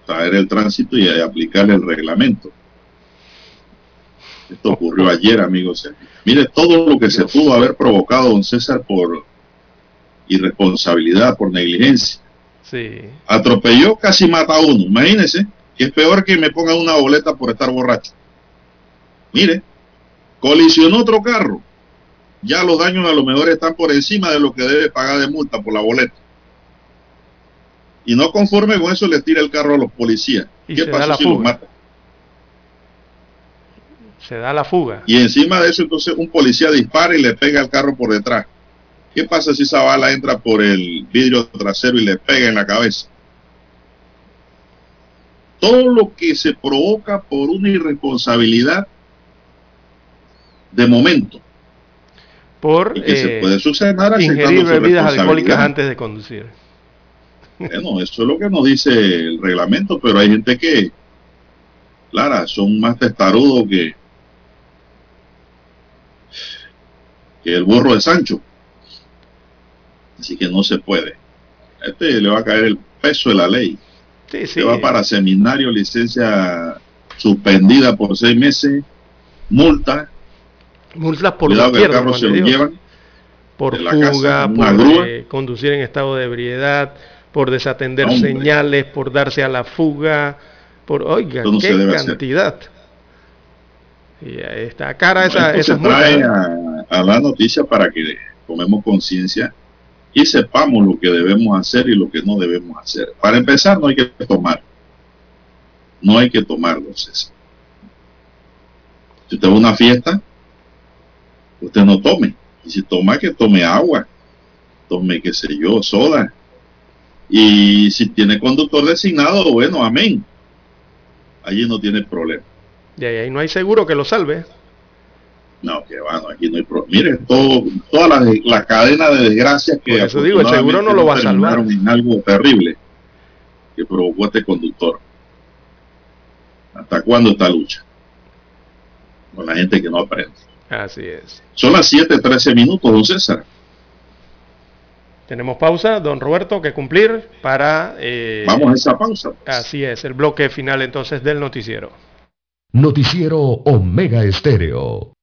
traer el tránsito y aplicarle el reglamento. Esto ocurrió ayer, amigos. Mire todo lo que se pudo haber provocado, don César, por irresponsabilidad, por negligencia. Sí. Atropelló, casi mata a uno. Imagínense, que es peor que me pongan una boleta por estar borracho. Mire, colisionó otro carro. Ya los daños a lo mejor están por encima de lo que debe pagar de multa por la boleta. Y no conforme con eso le tira el carro a los policías. Y ¿Qué pasa si los mata? Se da la fuga. Y encima de eso, entonces un policía dispara y le pega el carro por detrás. ¿Qué pasa si esa bala entra por el vidrio trasero y le pega en la cabeza? Todo lo que se provoca por una irresponsabilidad de momento. Por Y que se eh, puede suceder ingerir bebidas alcohólicas antes de conducir. Bueno, eso es lo que nos dice el reglamento, pero hay gente que, Lara, son más testarudos que, que el burro de Sancho. Así que no se puede. A este le va a caer el peso de la ley. Sí, Se va para seminario, licencia suspendida por seis meses, multa. Multas por Cuidado que el carro se lo llevan por casa fuga, una por eh, conducir en estado de ebriedad, por desatender Hombre. señales, por darse a la fuga, por, oiga, no qué hacer. cantidad. Y ahí está cara esa, Esto esas se trae multas. a, a la noticia para que tomemos conciencia y sepamos lo que debemos hacer y lo que no debemos hacer. Para empezar, no hay que tomar. No hay que tomarlo, César. Si usted va a una fiesta, usted no tome. Y si toma, que tome agua. Tome, qué sé yo, soda. Y si tiene conductor designado, bueno, amén. Allí no tiene problema. Y ahí no hay seguro que lo salve. No, que va, no, aquí no hay problema. Mire, todo, toda la, la cadena de desgracias que Por eso digo, el seguro no lo va a salvar. terminaron en algo terrible que provocó este conductor. ¿Hasta cuándo esta lucha? Con la gente que no aprende. Así es. Son las 7:13 minutos, don César. Tenemos pausa, don Roberto, que cumplir para... eh, Vamos a esa pausa. Así es, el bloque final entonces del noticiero. Noticiero Omega Estéreo.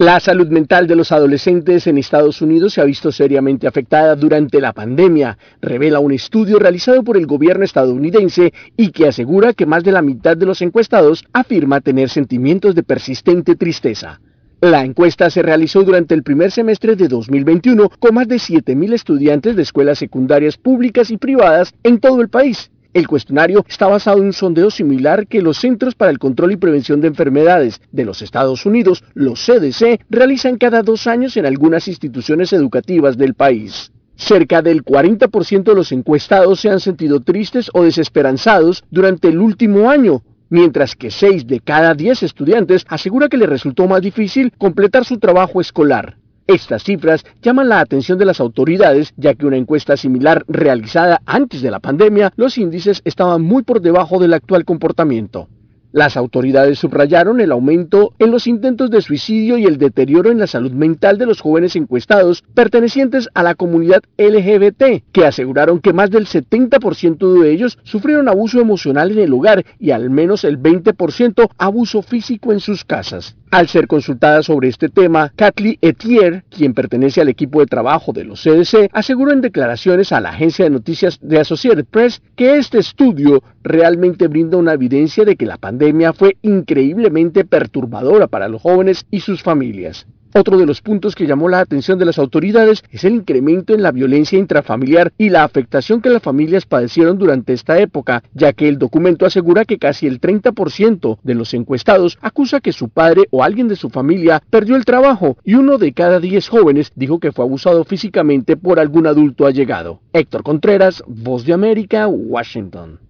La salud mental de los adolescentes en Estados Unidos se ha visto seriamente afectada durante la pandemia, revela un estudio realizado por el gobierno estadounidense y que asegura que más de la mitad de los encuestados afirma tener sentimientos de persistente tristeza. La encuesta se realizó durante el primer semestre de 2021 con más de 7.000 estudiantes de escuelas secundarias públicas y privadas en todo el país. El cuestionario está basado en un sondeo similar que los Centros para el Control y Prevención de Enfermedades de los Estados Unidos, los CDC, realizan cada dos años en algunas instituciones educativas del país. Cerca del 40% de los encuestados se han sentido tristes o desesperanzados durante el último año, mientras que 6 de cada 10 estudiantes asegura que les resultó más difícil completar su trabajo escolar. Estas cifras llaman la atención de las autoridades, ya que una encuesta similar realizada antes de la pandemia, los índices estaban muy por debajo del actual comportamiento. Las autoridades subrayaron el aumento en los intentos de suicidio y el deterioro en la salud mental de los jóvenes encuestados pertenecientes a la comunidad LGBT, que aseguraron que más del 70% de ellos sufrieron abuso emocional en el hogar y al menos el 20% abuso físico en sus casas. Al ser consultada sobre este tema, Kathleen Etier, quien pertenece al equipo de trabajo de los CDC, aseguró en declaraciones a la agencia de noticias de Associated Press que este estudio realmente brinda una evidencia de que la pandemia fue increíblemente perturbadora para los jóvenes y sus familias. Otro de los puntos que llamó la atención de las autoridades es el incremento en la violencia intrafamiliar y la afectación que las familias padecieron durante esta época, ya que el documento asegura que casi el 30% de los encuestados acusa que su padre o alguien de su familia perdió el trabajo y uno de cada 10 jóvenes dijo que fue abusado físicamente por algún adulto allegado. Héctor Contreras, Voz de América, Washington.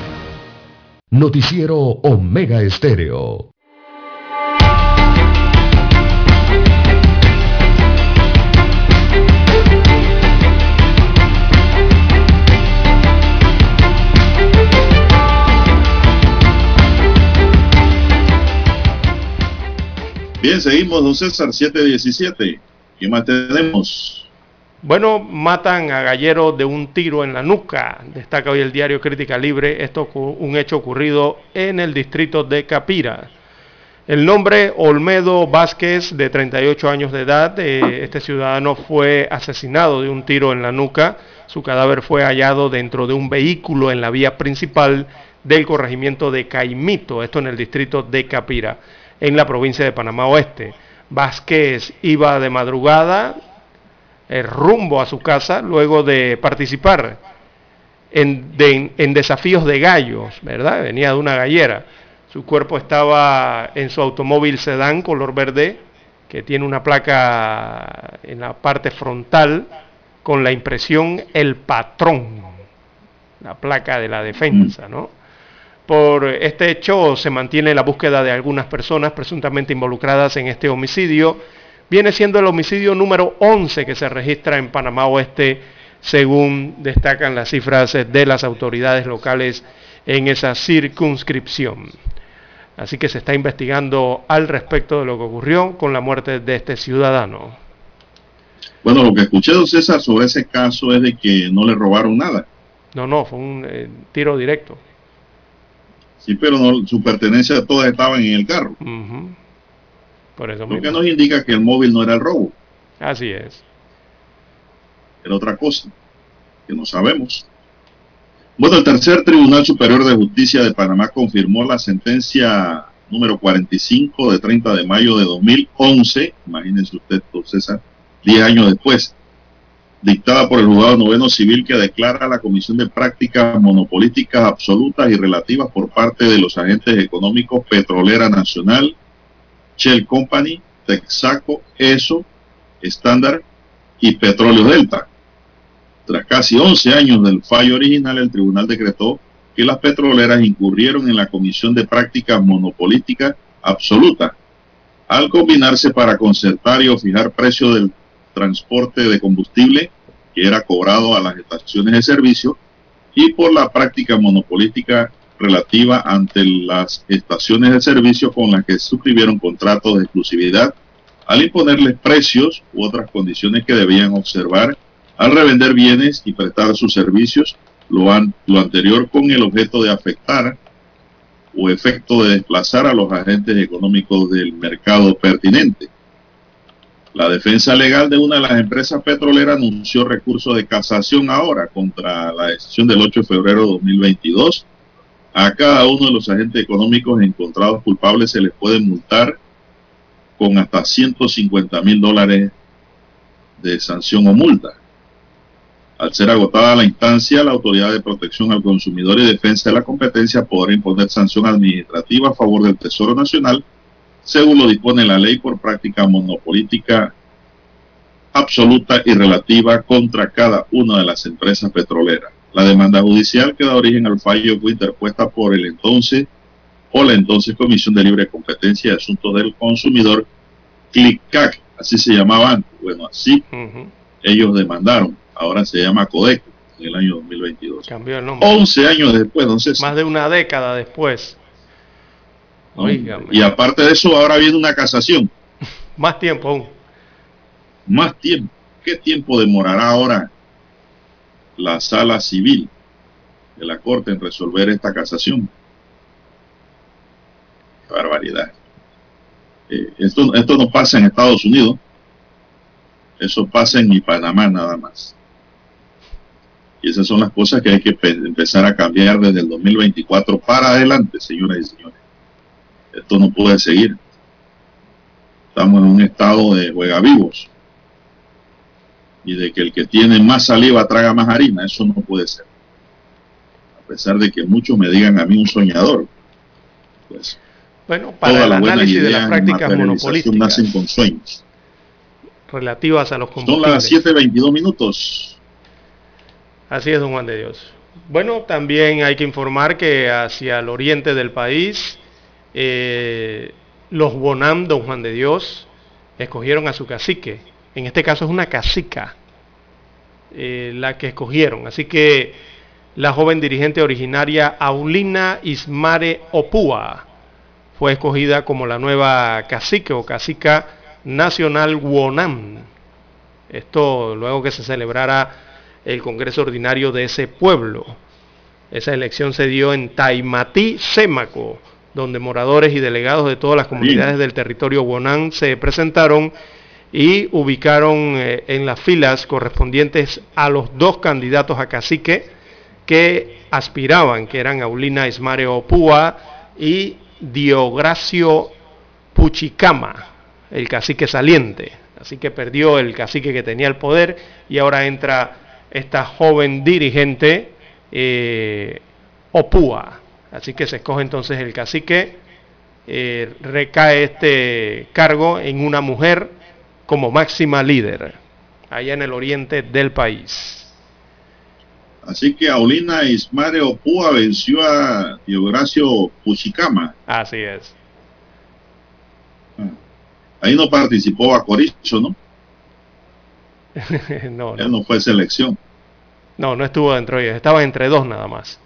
Noticiero Omega Estéreo. Bien, seguimos, don César, 717. ¿Qué más tenemos? Bueno, matan a Gallero de un tiro en la nuca, destaca hoy el diario Crítica Libre, esto un hecho ocurrido en el distrito de Capira. El nombre Olmedo Vázquez, de 38 años de edad, eh, este ciudadano fue asesinado de un tiro en la nuca. Su cadáver fue hallado dentro de un vehículo en la vía principal del corregimiento de Caimito, esto en el distrito de Capira en la provincia de Panamá Oeste. Vázquez iba de madrugada eh, rumbo a su casa luego de participar en, en, desafíos de gallos, ¿verdad? Venía de una gallera. Su cuerpo estaba en su automóvil sedán color verde, que tiene una placa en la parte frontal con la impresión El Patrón, la placa de la defensa, ¿no? Por este hecho se mantiene la búsqueda de algunas personas presuntamente involucradas en este homicidio. Viene siendo el homicidio número 11 que se registra en Panamá Oeste, según destacan las cifras de las autoridades locales en esa circunscripción. Así que se está investigando al respecto de lo que ocurrió con la muerte de este ciudadano. Bueno, lo que escuché, don César, sobre ese caso es de que no le robaron nada. No, no, fue un eh, tiro directo. Sí, pero no, su pertenencia todas estaban en el carro. Por eso Lo que nos indica que el móvil no era el robo. Así es. Era otra cosa que no sabemos. Bueno, el tercer Tribunal Superior de Justicia de Panamá confirmó la sentencia número 45 de 30 de mayo de 2011. Imagínense usted, César, diez años después, dictada por el juzgado noveno civil que declara la comisión de prácticas monopolísticas absolutas y relativas por parte de los agentes económicos Petrolera Nacional, Shell Company, Texaco, ESO, Standard y Petróleo Delta. Tras casi 11 años del fallo original, el tribunal decretó que las petroleras incurrieron en la comisión de prácticas monopolísticas absoluta al combinarse para concertar y o fijar precio del transporte de combustible que era cobrado a las estaciones de servicio y por la práctica monopolística relativa ante las estaciones de servicio con las que suscribieron contratos de exclusividad al imponerles precios u otras condiciones que debían observar al revender bienes y prestar sus servicios, lo, lo anterior con el objeto de afectar o efecto de desplazar a los agentes económicos del mercado pertinente. La defensa legal de una de las empresas petroleras anunció recurso de casación ahora contra la decisión del 8 de febrero de 2022. A cada uno de los agentes económicos encontrados culpables se les puede multar con hasta 150 mil dólares de sanción o multa. Al ser agotada la instancia, la Autoridad de Protección al Consumidor y Defensa de la Competencia podrá imponer sanción administrativa a favor del Tesoro Nacional según lo dispone la ley por práctica monopolítica absoluta y relativa contra cada una de las empresas petroleras. La demanda judicial que da origen al fallo fue interpuesta por el entonces o la entonces Comisión de Libre Competencia y Asuntos del Consumidor, CLICAC, así se llamaba antes. Bueno, así ellos demandaron, ahora se llama CODECO en el año 2022. Cambió el nombre. 11 años después, entonces. Más de una década después. Y aparte de eso, ahora viene una casación. (laughs) Más tiempo aún. Más tiempo. ¿Qué tiempo demorará ahora la sala civil de la Corte en resolver esta casación? Barbaridad. Eh, esto, esto no pasa en Estados Unidos. Eso pasa en Panamá nada más. Y esas son las cosas que hay que empezar a cambiar desde el 2024 para adelante, señoras y señores. Esto no puede seguir. Estamos en un estado de juega vivos. Y de que el que tiene más saliva traga más harina. Eso no puede ser. A pesar de que muchos me digan a mí un soñador. Pues, bueno, para el análisis de las prácticas monopolísticas. Nacen con sueños. Relativas a los combustibles. Son las 7.22 minutos. Así es, don Juan de Dios. Bueno, también hay que informar que hacia el oriente del país eh, los Bonam, don Juan de Dios, escogieron a su cacique. En este caso es una cacica eh, la que escogieron. Así que la joven dirigente originaria Aulina Ismare Opua fue escogida como la nueva cacique o cacica nacional Wonam. Esto luego que se celebrara el Congreso Ordinario de ese pueblo. Esa elección se dio en Taimatí, Sémaco, donde moradores y delegados de todas las comunidades del territorio Wonán se presentaron y ubicaron eh, en las filas correspondientes a los dos candidatos a cacique que aspiraban, que eran Aulina Ismare Opúa y Diogracio Puchicama, el cacique saliente. Así que perdió el cacique que tenía el poder y ahora entra esta joven dirigente eh, Opúa. Así que se escoge entonces el cacique, eh, recae este cargo en una mujer como máxima líder, allá en el oriente del país. Así que Aulina Ismare Opúa venció a Diogracio Puchicama. Así es. Ah. Ahí no participó a Corizo, ¿no? (laughs) no, no. no fue selección. No, no estuvo dentro de ellos, estaba entre dos nada más.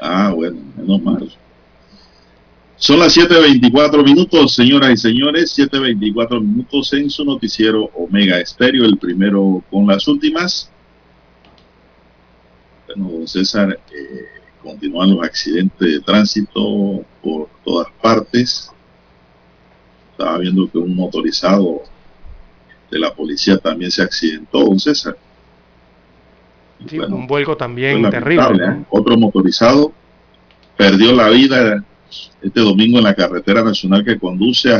Ah, bueno, menos mal. Son las 7.24 minutos, señoras y señores, 7.24 minutos en su noticiero Omega Estéreo, el primero con las últimas. Bueno, don César, eh, continúan los accidentes de tránsito por todas partes. Estaba viendo que un motorizado de la policía también se accidentó, don César un vuelco también terrible. ¿eh? Otro motorizado perdió la vida este domingo en la carretera nacional que conduce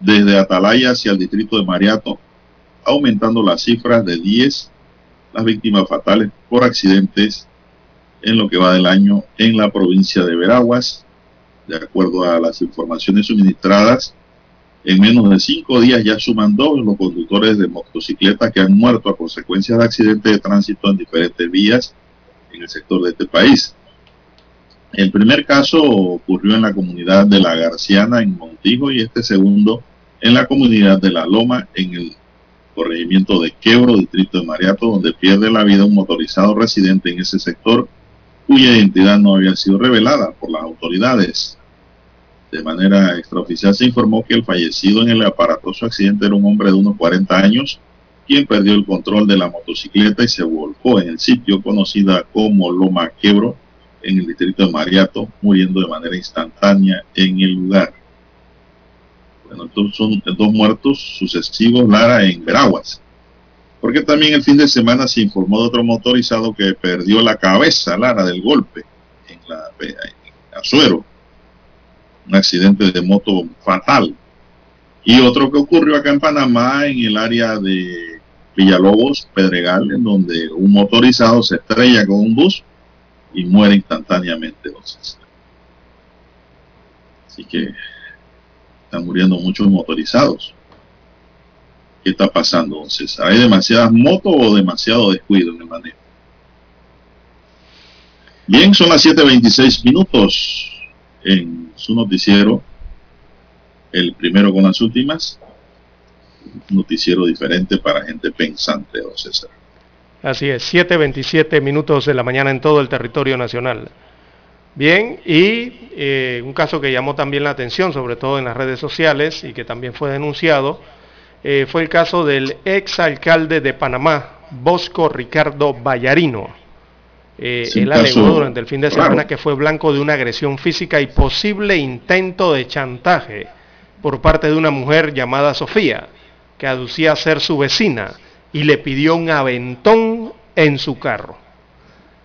desde Atalaya hacia el distrito de Mariato, aumentando las cifras de 10 las víctimas fatales por accidentes en lo que va del año en la provincia de Veraguas. De acuerdo a las informaciones suministradas, en menos de cinco días ya suman dos los conductores de motocicletas que han muerto a consecuencia de accidentes de tránsito en diferentes vías en el sector de este país. El primer caso ocurrió en la comunidad de La Garciana, en Montijo, y este segundo en la comunidad de La Loma, en el corregimiento de Quebro, distrito de Mariato, donde pierde la vida un motorizado residente en ese sector, cuya identidad no había sido revelada por las autoridades. De manera extraoficial se informó que el fallecido en el aparatoso accidente era un hombre de unos 40 años, quien perdió el control de la motocicleta y se volcó en el sitio conocida como Loma Quebro, en el distrito de Mariato, muriendo de manera instantánea en el lugar. Bueno, estos son dos muertos sucesivos, Lara, en Veraguas. Porque también el fin de semana se informó de otro motorizado que perdió la cabeza, Lara, del golpe en, la, en Azuero. Un accidente de moto fatal. Y otro que ocurrió acá en Panamá, en el área de Villalobos, Pedregal, en donde un motorizado se estrella con un bus y muere instantáneamente. Entonces. Así que están muriendo muchos motorizados. ¿Qué está pasando, entonces? ¿Hay demasiadas motos o demasiado descuido en el manejo? Bien, son las 7.26 minutos en su noticiero, el primero con las últimas, noticiero diferente para gente pensante, don César. Así es, 7.27 minutos de la mañana en todo el territorio nacional. Bien, y eh, un caso que llamó también la atención, sobre todo en las redes sociales, y que también fue denunciado, eh, fue el caso del ex alcalde de Panamá, Bosco Ricardo Vallarino. Eh, él alegó durante el fin de semana que fue blanco de una agresión física y posible intento de chantaje por parte de una mujer llamada Sofía, que aducía ser su vecina y le pidió un aventón en su carro.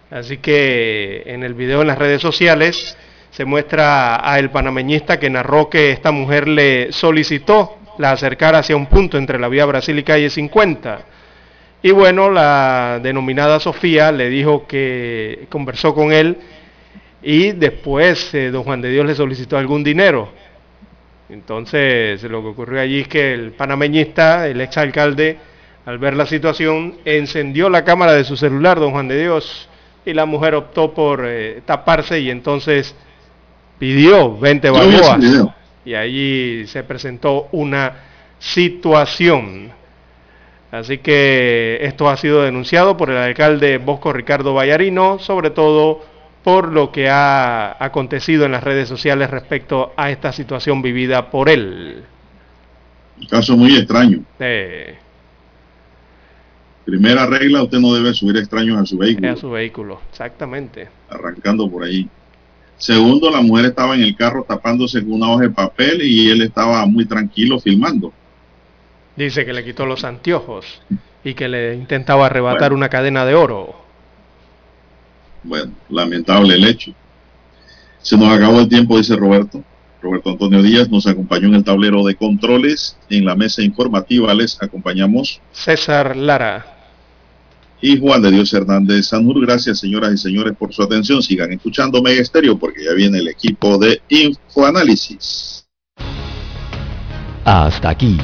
Así que en el video en las redes sociales se muestra a el panameñista que narró que esta mujer le solicitó la acercar hacia un punto entre la vía Brasil y calle 50. Y bueno, la denominada Sofía le dijo que conversó con él y después eh, don Juan de Dios le solicitó algún dinero. Entonces lo que ocurrió allí es que el panameñista, el exalcalde, al ver la situación, encendió la cámara de su celular, don Juan de Dios, y la mujer optó por eh, taparse y entonces pidió 20 balboas. Y allí se presentó una situación. Así que esto ha sido denunciado por el alcalde Bosco Ricardo Vallarino, sobre todo por lo que ha acontecido en las redes sociales respecto a esta situación vivida por él. Un caso muy extraño. Primera regla, usted no debe subir extraños a su vehículo. A su vehículo, exactamente. Arrancando por ahí. Segundo, la mujer estaba en el carro tapándose con una hoja de papel y él estaba muy tranquilo filmando. Dice que le quitó los anteojos y que le intentaba arrebatar una cadena de oro. Bueno, lamentable el hecho. Se nos acabó el tiempo, dice Roberto. Roberto Antonio Díaz nos acompañó en el tablero de controles. En la mesa informativa les acompañamos César Lara y Juan de Dios Hernández Sanur. Gracias, señoras y señores, por su atención. Sigan escuchando Mega Estéreo porque ya viene el equipo de Infoanálisis. Hasta aquí